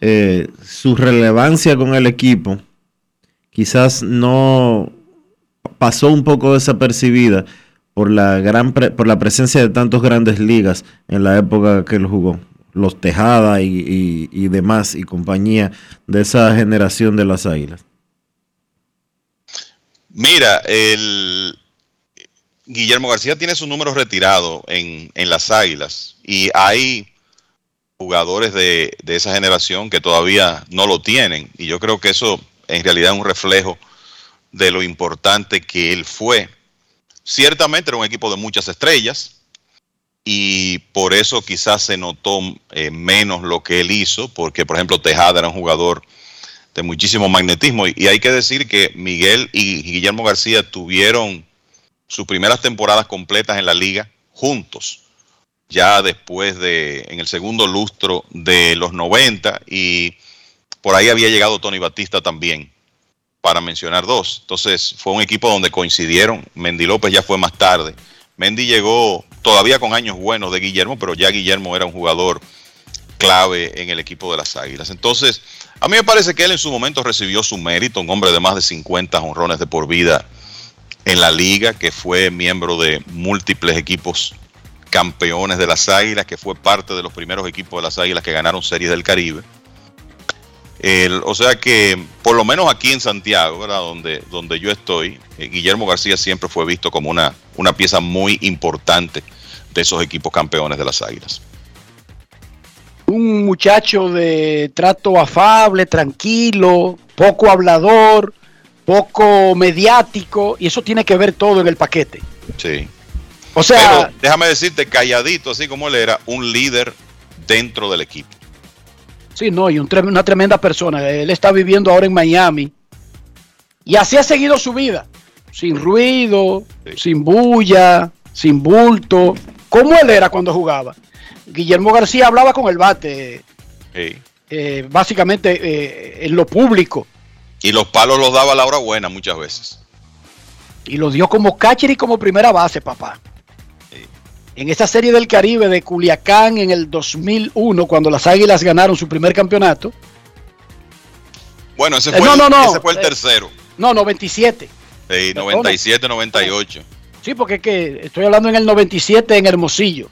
eh, su relevancia con el equipo quizás no pasó un poco desapercibida por la gran pre- por la presencia de tantos grandes ligas en la época que él jugó. los Tejada y, y demás y compañía de esa generación de las Águilas? Mira, el Guillermo García tiene su número retirado en, en las Águilas y hay jugadores de, de, esa generación que todavía no lo tienen y yo creo que eso en realidad es un reflejo de lo importante que él fue. Ciertamente era un equipo de muchas estrellas y por eso quizás se notó eh, menos lo que él hizo, porque por ejemplo Tejada era un jugador de muchísimo magnetismo. Y, hay que decir que Miguel y Guillermo García tuvieron sus primeras temporadas completas en la liga juntos, ya después de, en el segundo lustro de los 90, y por ahí había llegado Tony Batista también, para mencionar dos. Entonces fue un equipo donde coincidieron. Mendy López ya fue más tarde. Mendy llegó todavía con años buenos de Guillermo, pero ya Guillermo era un jugador clave en el equipo de las Águilas. Entonces, a mí me parece que él en su momento recibió su mérito, un hombre de más de 50 honrones de por vida en la liga, que fue miembro de múltiples equipos campeones de las Águilas, que fue parte de los primeros equipos de las Águilas que ganaron Series del Caribe. o sea que, por lo menos aquí en Santiago, ¿verdad? Donde, donde yo estoy, eh, Guillermo García siempre fue visto como una, una pieza muy importante de esos equipos campeones de las Águilas un muchacho de trato afable, tranquilo, poco hablador, poco mediático, y eso tiene que ver todo en el paquete. Sí. O sea, Pero déjame decirte, calladito, así como él era, un líder dentro del equipo. Sí, no, y un, una tremenda persona. Él está viviendo ahora en Miami. Y así ha seguido su vida. Sin ruido, sin bulla, sin bulto. Como él era cuando jugaba. Guillermo García hablaba con el bate. Eh, básicamente eh, en lo público. Y los palos los daba a la hora buena muchas veces. Y los dio como catcher y como primera base, papá. En esa serie del Caribe de Culiacán en el 2001, cuando las Águilas ganaron su primer campeonato. Bueno, ese Eh, fue, no, el, no, no. ese fue el Eh, tercero. No, 97. Sí, 97, 98. Sí, porque es que estoy hablando en el 97 en Hermosillo.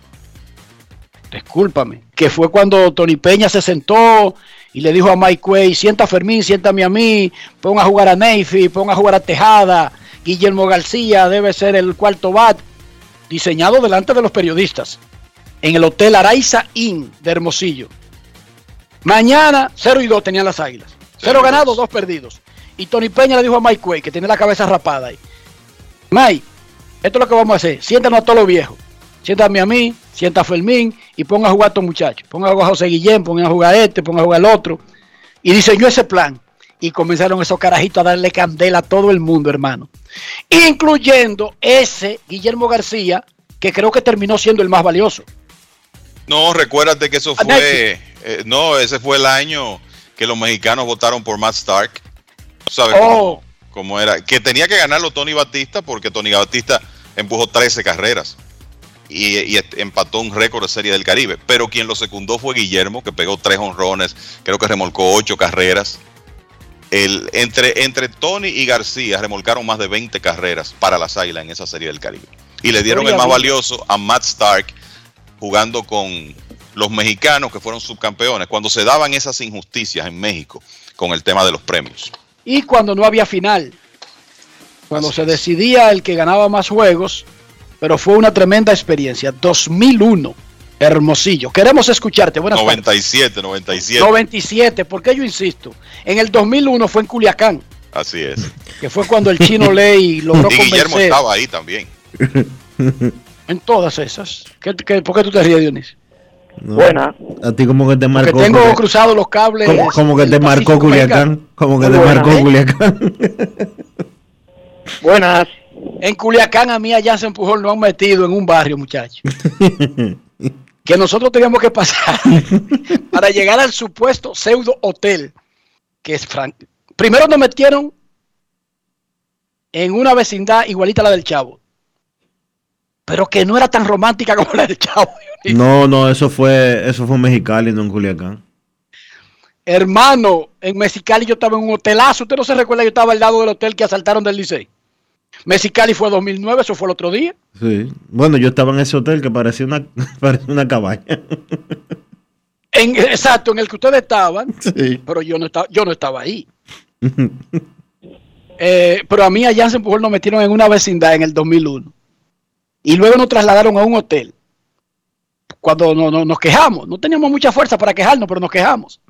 Discúlpame. Que fue cuando Tony Peña se sentó y le dijo a Mike Way, sienta a Fermín, siéntame a mí, pon a jugar a Neyfi, pon a jugar a Tejada, Guillermo García debe ser el cuarto bat, diseñado delante de los periodistas, en el Hotel Araiza Inn de Hermosillo. Mañana 0 y 2 tenían las águilas. 0 ganados, 2 perdidos. Y Tony Peña le dijo a Mike Way, que tiene la cabeza rapada ahí. Mike, esto es lo que vamos a hacer. Siéntanos a todos los viejos. Siéntame a mí, sienta a Fermín y ponga a jugar a estos muchachos. Ponga a jugar a José Guillén, ponga a jugar a este, ponga a jugar al otro. Y diseñó ese plan. Y comenzaron esos carajitos a darle candela a todo el mundo, hermano. Incluyendo ese Guillermo García, que creo que terminó siendo el más valioso. No, recuérdate que eso Ah, fue. eh, no, ese fue el año que los mexicanos votaron por Matt Stark. ¿Sabes Oh. cómo, cómo era? Que tenía que ganarlo Tony Batista porque Tony Batista empujó 13 carreras y, y empató un récord de Serie del Caribe. Pero quien lo secundó fue Guillermo, que pegó tres honrones, creo que remolcó ocho carreras. El, entre, entre Tony y García remolcaron más de 20 carreras para las Águilas en esa Serie del Caribe. Y le dieron el más valioso a Matt Stark jugando con los mexicanos que fueron subcampeones, cuando se daban esas injusticias en México con el tema de los premios. Y cuando no había final. Cuando se decidía el que ganaba más juegos. Pero fue una tremenda experiencia. 2001. Hermosillo. Queremos escucharte. Buenas tardes. 97, 97. 97. ¿Por qué yo insisto? En el 2001 fue en Culiacán. Así es. Que fue cuando el chino Ley logró Y Guillermo convencer. estaba ahí también. En todas esas. ¿Qué, qué- por qué tú te ríes, Dionis? No. Buena. A ti como que te Porque marcó. tengo Culiacán. cruzados los cables. como, como que te marcó Pacífico Culiacán. Como que te Buena, marcó ¿eh? Culiacán. Buenas. En Culiacán a mí allá se empujó, lo han metido en un barrio, muchachos. Que nosotros teníamos que pasar para llegar al supuesto pseudo hotel. Que es Frank. Primero nos metieron en una vecindad igualita a la del Chavo. Pero que no era tan romántica como la del Chavo. No, no, eso fue, eso fue Mexicali, no en Culiacán. Hermano, en Mexicali yo estaba en un hotelazo. Usted no se recuerda, yo estaba al lado del hotel que asaltaron del Licey. Mexicali fue 2009, eso fue el otro día. Sí. Bueno, yo estaba en ese hotel que parecía una, parecía una cabaña. En, exacto, en el que ustedes estaban, Sí. pero yo no estaba, yo no estaba ahí. Eh, pero a mí allá en Pujol nos metieron en una vecindad en el 2001. Y luego nos trasladaron a un hotel. Cuando no- no- nos quejamos, no teníamos mucha fuerza para quejarnos, pero nos quejamos.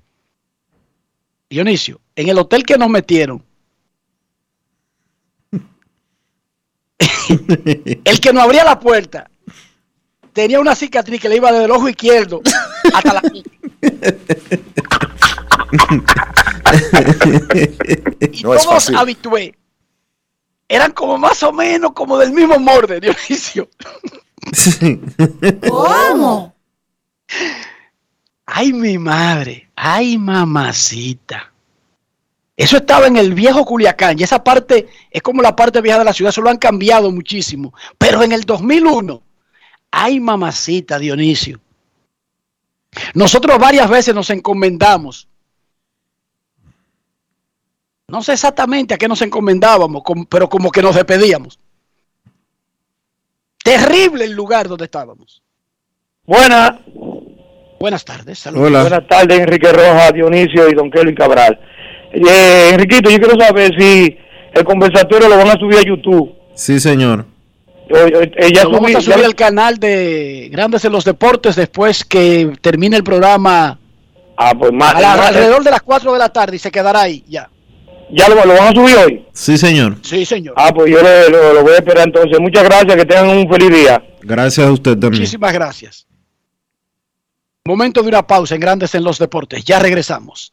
Dionisio, en el hotel que nos metieron, el que no abría la puerta tenía una cicatriz que le iba desde el ojo izquierdo hasta la y No todos habitué. Eran como más o menos como del mismo morde, Dionisio. ¿Cómo? Ay, mi madre. Ay, mamacita. Eso estaba en el viejo Culiacán y esa parte es como la parte vieja de la ciudad, eso lo han cambiado muchísimo. Pero en el 2001, ay, mamacita, Dionisio. Nosotros varias veces nos encomendamos. No sé exactamente a qué nos encomendábamos, com- pero como que nos despedíamos. Terrible el lugar donde estábamos. Buenas. Buenas tardes, saludos. Buenas tardes, Enrique Rojas, Dionisio y Don Kelvin Cabral. Eh, Enriquito, yo quiero saber si el conversatorio lo van a subir a YouTube. Sí, señor. O- o- eh, ya Lo vamos subí- a subir ya- al canal de Grandes en los Deportes después que termine el programa Ah, pues más, a la- más- alrededor de las 4 de la tarde y se quedará ahí ya. ¿Ya lo, lo van a subir hoy? Sí, señor. Sí, señor. Ah, pues yo lo, lo- lo voy a esperar entonces. Muchas gracias, que tengan un feliz día. Gracias a usted también. Muchísimas gracias. Momento de una pausa en Grandes en los Deportes. Ya regresamos.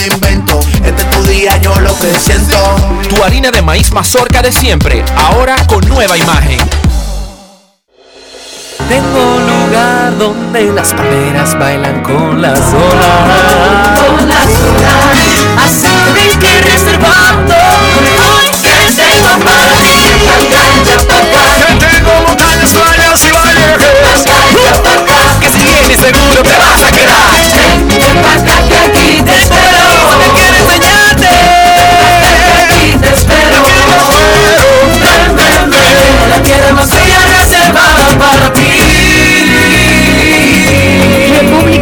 invento. Este es tu día, yo lo que siento. Tu harina de maíz mazorca de siempre, ahora con nueva imagen. Tengo un lugar donde las palmeras bailan con las olas. Con las olas. Así que que reservando. Hoy que tengo para ti. Que tengo montañas, playas y valles. Que si vienes seguro te vas a quedar.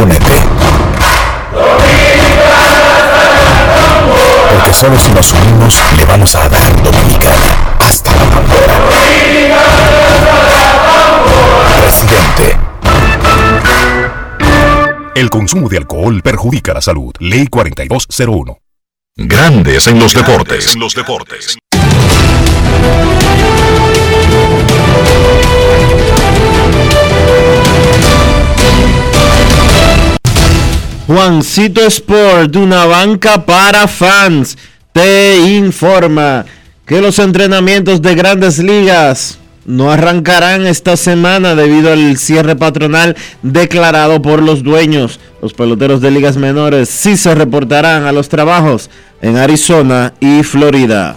Únete. Porque solo si nos unimos le vamos a dar Dominicana hasta la bandera. Presidente. El consumo de alcohol perjudica la salud. Ley 4201. Grandes en los deportes. En los deportes. Juancito Sport, una banca para fans, te informa que los entrenamientos de grandes ligas no arrancarán esta semana debido al cierre patronal declarado por los dueños. Los peloteros de ligas menores sí se reportarán a los trabajos en Arizona y Florida.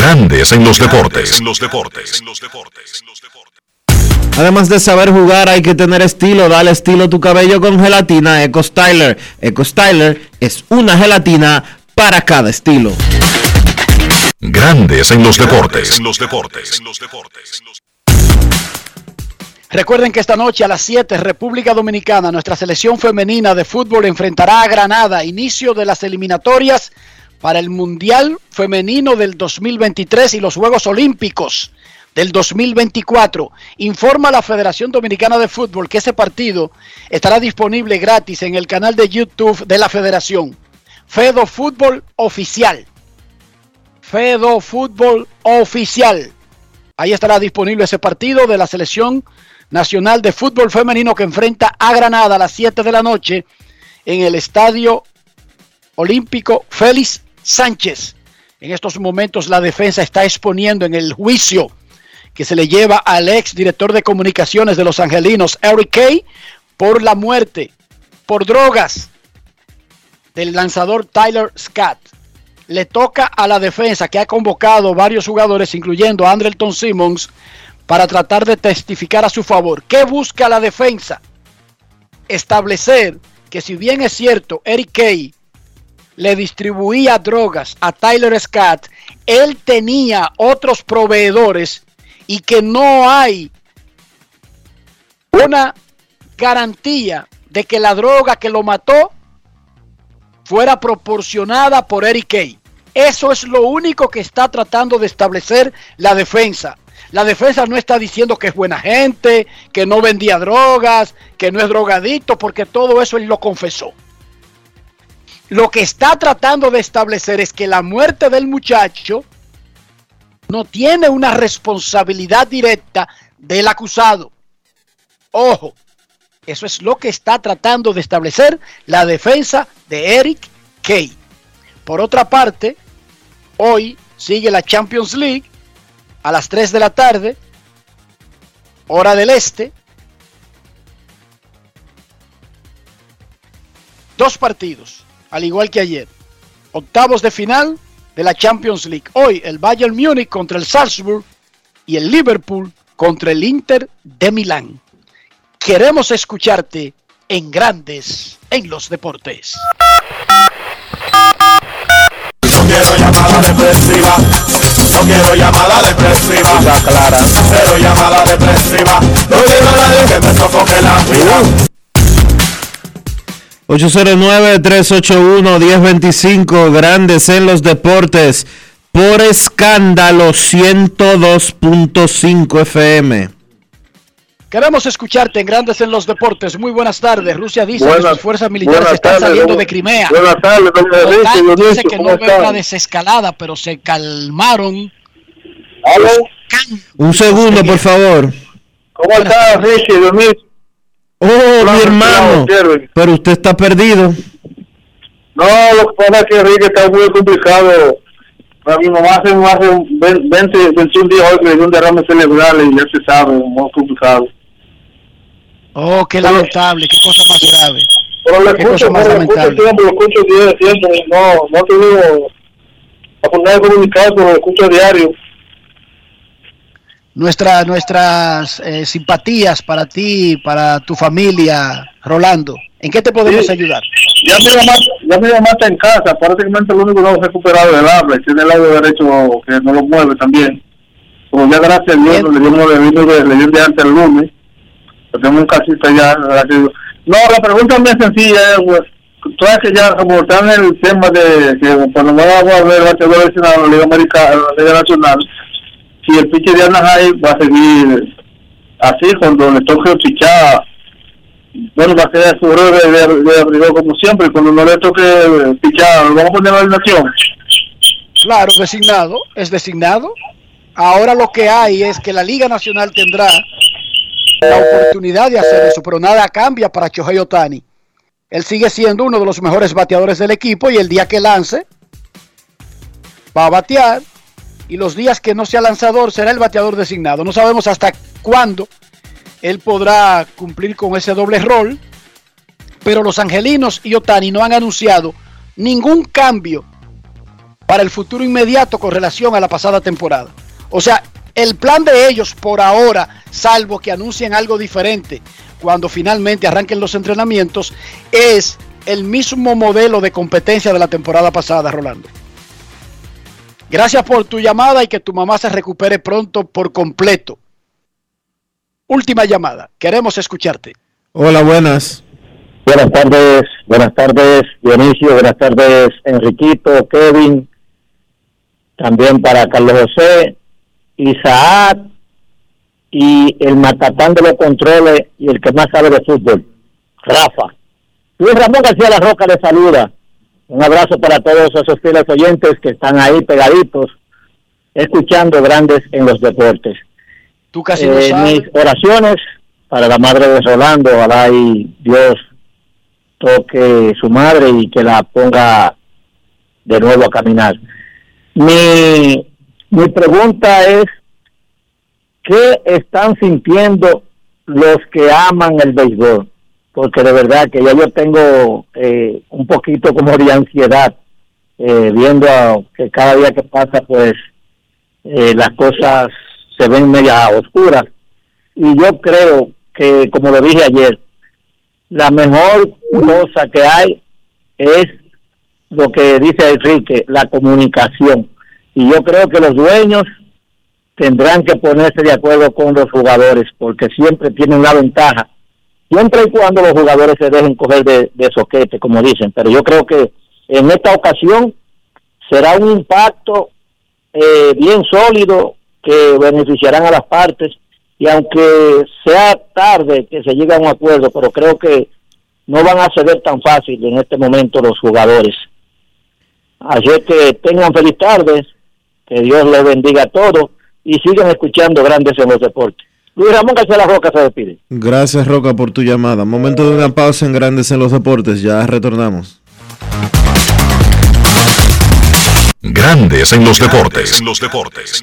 Grandes en los deportes. Además de saber jugar, hay que tener estilo. Dale estilo a tu cabello con gelatina Eco Styler. Eco Styler es una gelatina para cada estilo. Grandes en los deportes. Recuerden que esta noche a las 7, República Dominicana, nuestra selección femenina de fútbol enfrentará a Granada, inicio de las eliminatorias para el Mundial Femenino del 2023 y los Juegos Olímpicos del 2024. Informa la Federación Dominicana de Fútbol que ese partido estará disponible gratis en el canal de YouTube de la Federación. Fedo Fútbol Oficial. Fedo Fútbol Oficial. Ahí estará disponible ese partido de la Selección Nacional de Fútbol Femenino que enfrenta a Granada a las 7 de la noche en el Estadio Olímpico Félix Sánchez. En estos momentos la defensa está exponiendo en el juicio que se le lleva al ex director de comunicaciones de los Angelinos, Eric Kay, por la muerte, por drogas del lanzador Tyler Scott. Le toca a la defensa que ha convocado varios jugadores, incluyendo a Andrelton Simmons, para tratar de testificar a su favor. ¿Qué busca la defensa? Establecer que si bien es cierto, Eric Kay le distribuía drogas a Tyler Scott, él tenía otros proveedores y que no hay una garantía de que la droga que lo mató fuera proporcionada por Eric Kay. Eso es lo único que está tratando de establecer la defensa. La defensa no está diciendo que es buena gente, que no vendía drogas, que no es drogadito, porque todo eso él lo confesó. Lo que está tratando de establecer es que la muerte del muchacho no tiene una responsabilidad directa del acusado. Ojo, eso es lo que está tratando de establecer la defensa de Eric Kay. Por otra parte, hoy sigue la Champions League a las 3 de la tarde, hora del este. Dos partidos, al igual que ayer. Octavos de final de la Champions League. Hoy el Bayern Múnich contra el Salzburg y el Liverpool contra el Inter de Milán. Queremos escucharte en Grandes en los Deportes. No quiero llamada depresiva. No quiero llamada depresiva. clara. Cero llamada depresiva. No quiero nadie que me sofoque la vida. 809-381-1025, grandes en los deportes, por escándalo 102.5 FM. Queremos escucharte en Grandes en los Deportes. Muy buenas tardes. Rusia dice que sus fuerzas militares están tardes, saliendo de Crimea. buenas tardes, Enrique, don dice que ¿cómo no ve una desescalada, pero se calmaron. Un segundo, por favor. ¿Cómo está, Ricky, don Oh, mi hermano. claro. Pero usted está perdido. No, lo que pasa es que Ricky está muy complicado. Para mi mamá hace, hace 20, 21 días hoy que le dio un derrame cerebral y ya se sabe, muy complicado. Oh, qué lamentable, qué cosa más grave. Pero le Qué escucho, cosa más lamentable. lo escucho día- siempre, no, no he tenido oportunidad de comunicar, pero lo escucho a diario. Nuestra, nuestras eh, simpatías para ti, para tu familia, Rolando. ¿En qué te podemos Sí. ayudar? Ya mi mamá, ya mamá está en casa, prácticamente lo único que no ha recuperado es el habla, tiene el lado derecho que no lo mueve también. Como ya gracias a Dios, le dimos dimos de, antes el lunes, tenemos en casita ya. No, la pregunta es muy sencilla, es, pues, tú sabes que ya como están en el tema de que cuando vamos a ver la Liga Americana, la Liga Nacional, si el pitcher de Anaheim va a seguir así cuando le toque pichar bueno, va a quedar su de, de, de como siempre. Cuando no le toque pichar, ¿lo vamos a poner en la alineación? Claro, designado, es designado. Ahora lo que hay es que la Liga Nacional tendrá la oportunidad de hacer eso, pero nada cambia para Chohei Otani. Él sigue siendo uno de los mejores bateadores del equipo y el día que lance va a batear y los días que no sea lanzador será el bateador designado. No sabemos hasta cuándo él podrá cumplir con ese doble rol, pero los angelinos y Otani no han anunciado ningún cambio para el futuro inmediato con relación a la pasada temporada. O sea, el plan de ellos por ahora, salvo que anuncien algo diferente cuando finalmente arranquen los entrenamientos, es el mismo modelo de competencia de la temporada pasada, Rolando. Gracias por tu llamada y que tu mamá se recupere pronto por completo. Última llamada, queremos escucharte. Hola, buenas. Buenas tardes, buenas tardes Dionisio, buenas tardes Enriquito, Kevin, también para Carlos José, Isaac y el matatán de los controles y el que más sabe de fútbol, Rafa. Luis Ramón García La Roca le saluda. Un abrazo para todos esos fieles oyentes que están ahí pegaditos, escuchando grandes en los deportes. Tú casi Eh, mis oraciones para la madre de Rolando, ojalá y Dios toque su madre y que la ponga de nuevo a caminar. Mi, mi pregunta es, ¿qué están sintiendo los que aman el béisbol? Porque de verdad que ya yo tengo eh, un poquito como de ansiedad eh, viendo a- que cada día que pasa pues eh, las cosas se ven media oscuras. Y yo creo que, como lo dije ayer, la mejor cosa que hay es lo que dice Enrique, la comunicación. Y yo creo que los dueños tendrán que ponerse de acuerdo con los jugadores, porque siempre tienen la ventaja, siempre y cuando los jugadores se dejen coger de, soquete, como dicen. Pero yo creo que en esta ocasión será un impacto eh, bien sólido que beneficiarán a las partes y aunque sea tarde que se llegue a un acuerdo, pero creo que no van a ceder tan fácil en este momento los jugadores. Así que tengan feliz tarde, que Dios les bendiga a todos y sigan escuchando Grandes en los Deportes. Luis Ramón García La Roca se despide. Gracias, Roca, por tu llamada. Momento de una pausa en Grandes en los Deportes. Ya retornamos. Grandes en los deportes. los deportes.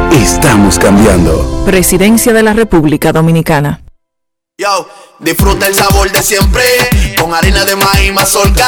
Estamos cambiando. Presidencia de la República Dominicana. Yo, disfruta el sabor de siempre con harina de maíz mazorca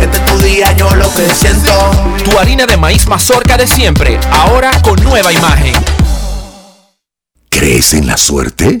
Este es tu día, yo lo que siento. Tu harina de maíz mazorca de siempre, ahora con nueva imagen. ¿Crees en la suerte?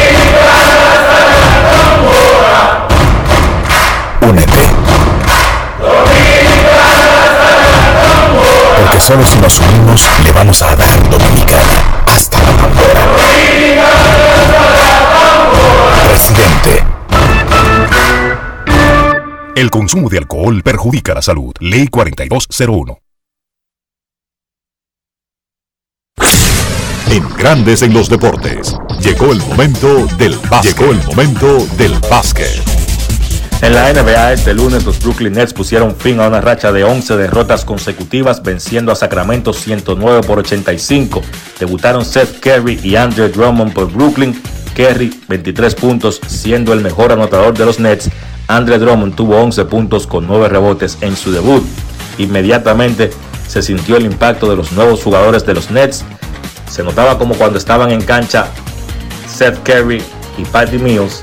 Únete. Porque solo si nos unimos le vamos a dar Dominicana hasta la bandera. Presidente. El consumo de alcohol perjudica la salud. Ley 4201. En Grandes en los Deportes. Llegó el momento del básquet. Llegó el momento del básquet. En la NBA este lunes los Brooklyn Nets pusieron fin a una racha de 11 derrotas consecutivas venciendo a Sacramento 109 por 85. Debutaron Seth Curry y Andre Drummond por Brooklyn. Curry 23 puntos siendo el mejor anotador de los Nets. Andre Drummond tuvo 11 puntos con 9 rebotes en su debut. Inmediatamente se sintió el impacto de los nuevos jugadores de los Nets. Se notaba como cuando estaban en cancha Seth Curry y Patty Mills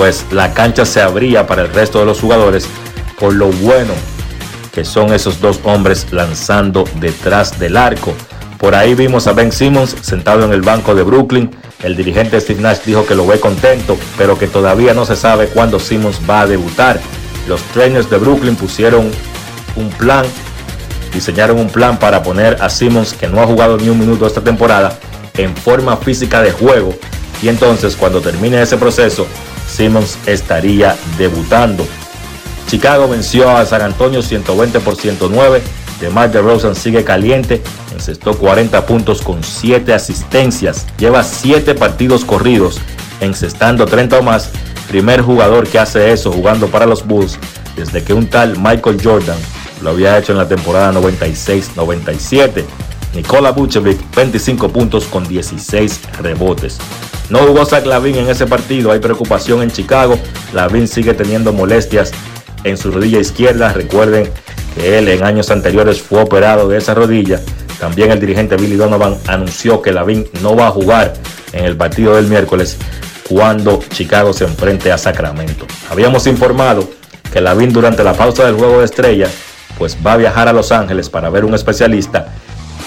pues la cancha se abría para el resto de los jugadores por lo bueno que son esos dos hombres lanzando detrás del arco. Por ahí vimos a Ben Simmons sentado en el banco de Brooklyn. El dirigente Steve Nash dijo que lo ve contento, pero que todavía no se sabe cuándo Simmons va a debutar. Los trainers de Brooklyn pusieron un plan, diseñaron un plan para poner a Simmons, que no ha jugado ni un minuto esta temporada, en forma física de juego. Y entonces cuando termine ese proceso, Simmons estaría debutando. Chicago venció a San Antonio 120 por 109. DeMar DeRozan sigue caliente, encestó 40 puntos con 7 asistencias. Lleva 7 partidos corridos, encestando 30 o más. Primer jugador que hace eso jugando para los Bulls desde que un tal Michael Jordan lo había hecho en la temporada 96-97. Nikola Vucevic 25 puntos con 16 rebotes. No jugó Zach Lavin en ese partido, hay preocupación en Chicago. Lavin sigue teniendo molestias en su rodilla izquierda. Recuerden que él en años anteriores fue operado de esa rodilla. También el dirigente Billy Donovan anunció que Lavin no va a jugar en el partido del miércoles cuando Chicago se enfrente a Sacramento. Habíamos informado que Lavin durante la pausa del juego de estrella pues va a viajar a Los Ángeles para ver un especialista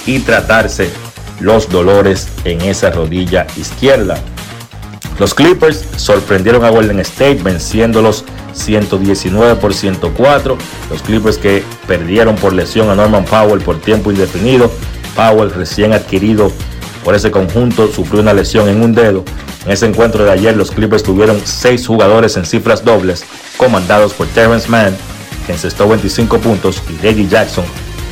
y tratarse los dolores en esa rodilla izquierda. Los Clippers sorprendieron a Golden State venciéndolos 119 por 104. Los Clippers que perdieron por lesión a Norman Powell por tiempo indefinido. Powell recién adquirido por ese conjunto sufrió una lesión en un dedo. En ese encuentro de ayer los Clippers tuvieron seis jugadores en cifras dobles comandados por Terrence Mann que encestó 25 puntos y Reggie Jackson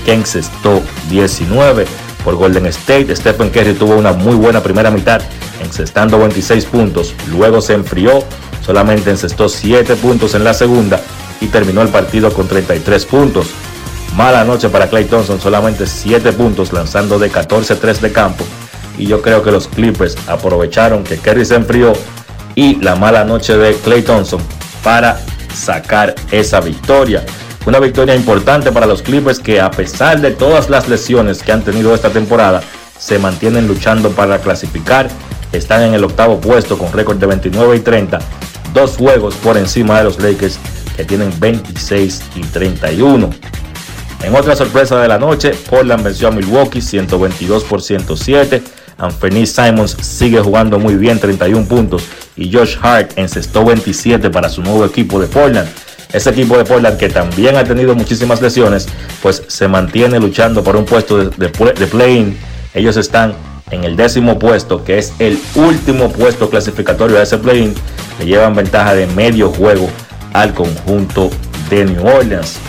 que encestó 19 por Golden State. Stephen Curry tuvo una muy buena primera mitad, encestando 26 puntos. Luego se enfrió, solamente encestó 7 puntos en la segunda y terminó el partido con 33 puntos. Mala noche para Clay Thompson, solamente 7 puntos lanzando de 14-3 de campo. Y yo creo que los Clippers aprovecharon que Curry se enfrió y la mala noche de Clay Thompson para sacar esa victoria. Una victoria importante para los Clippers que a pesar de todas las lesiones que han tenido esta temporada, se mantienen luchando para clasificar. Están en el octavo puesto con récord de 29 y 30, dos juegos por encima de los Lakers que tienen 26 y 31. En otra sorpresa de la noche, Portland venció a Milwaukee 122 por 107. Anthony Simons sigue jugando muy bien, 31 puntos. Y Josh Hart encestó 27 para su nuevo equipo de Portland. Ese equipo de Portland que también ha tenido muchísimas lesiones, pues se mantiene luchando por un puesto de, de, play-in. Ellos están en el décimo puesto, que es el último puesto clasificatorio de ese play-in. Le llevan ventaja de medio juego al conjunto de New Orleans.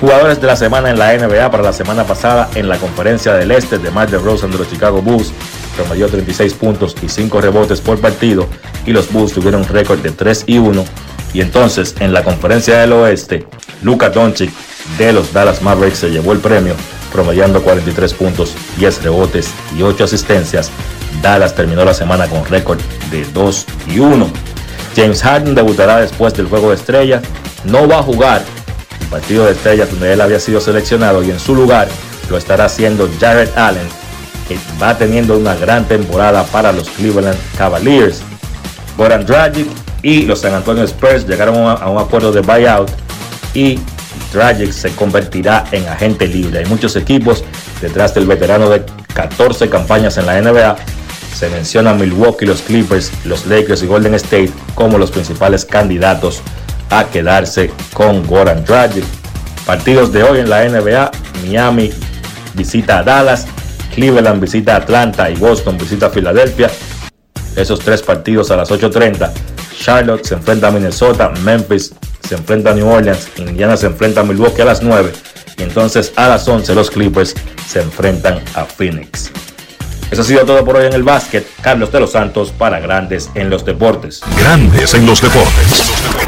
Jugadores de la semana en la NBA para la semana pasada en la conferencia del Este de Mark DeRozan de los Chicago Bulls promedió 36 puntos y 5 rebotes por partido y los Bulls tuvieron un récord de 3 y 1 y entonces en la conferencia del oeste, Luka Doncic de los Dallas Mavericks se llevó el premio, promediando 43 puntos, 10 rebotes y 8 asistencias. Dallas terminó la semana con récord de 2 y 1. James Harden debutará después del juego de estrella. No va a jugar el partido de estrella donde él había sido seleccionado y en su lugar lo estará haciendo Jared Allen, va teniendo una gran temporada para los Cleveland Cavaliers. Goran Dragic y los San Antonio Spurs llegaron a un acuerdo de buyout y Dragic se convertirá en agente libre. Hay muchos equipos detrás del veterano de 14 campañas en la NBA. Se mencionan Milwaukee, los Clippers, los Lakers y Golden State como los principales candidatos a quedarse con Goran Dragic. Partidos de hoy en la NBA, Miami visita a Dallas, Cleveland visita Atlanta y Boston visita Filadelfia. Esos tres partidos a las 8.30. Charlotte se enfrenta a Minnesota, Memphis se enfrenta a New Orleans, Indiana se enfrenta a Milwaukee a las 9 y entonces a las 11 los Clippers se enfrentan a Phoenix. Eso ha sido todo por hoy en el básquet. Carlos de los Santos para Grandes en los Deportes. Grandes en los Deportes.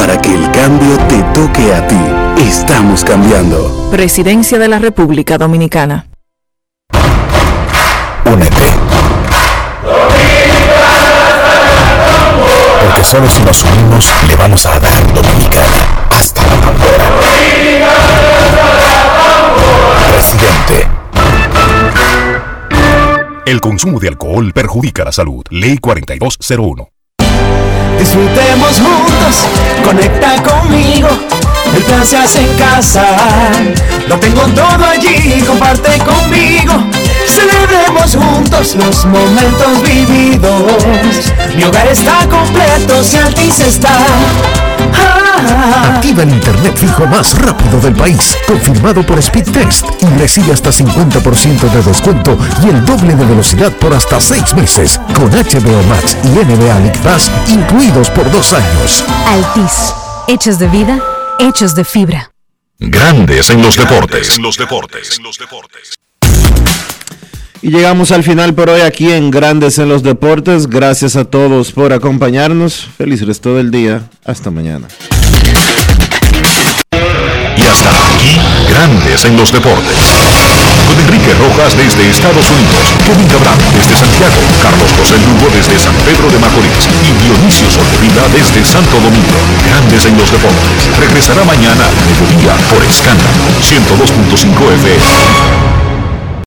para que el cambio te toque a ti. Estamos cambiando. Presidencia de la República Dominicana. Únete. Porque solo si nos unimos le vamos a dar Dominicana hasta la bandera. Presidente. El consumo de alcohol perjudica la salud. Ley 4201. Disfrutemos juntos, conecta conmigo. El plan se hace en casa. Lo tengo todo allí, comparte conmigo. Celebremos juntos los momentos vividos. Mi hogar está completo si Altis está. Ah. Activa el internet fijo más rápido del país, confirmado por Speedtest y recibe hasta 50% de descuento y el doble de velocidad por hasta 6 meses con HBO Max y NBA League Pass incluidos por dos años. Altis. Hechos de vida, hechos de fibra. Grandes en los deportes. En los deportes. Y llegamos al final por hoy aquí en Grandes en los Deportes. Gracias a todos por acompañarnos. Feliz resto del día. Hasta mañana. Y hasta aquí, Grandes en los Deportes. Con Enrique Rojas desde Estados Unidos, Kevin Cabral desde Santiago, Carlos José Lugo desde San Pedro de Macorís y Dionisio Solterida desde Santo Domingo. Grandes en los Deportes. Regresará mañana a mediodía por Escándalo 102.5 FM.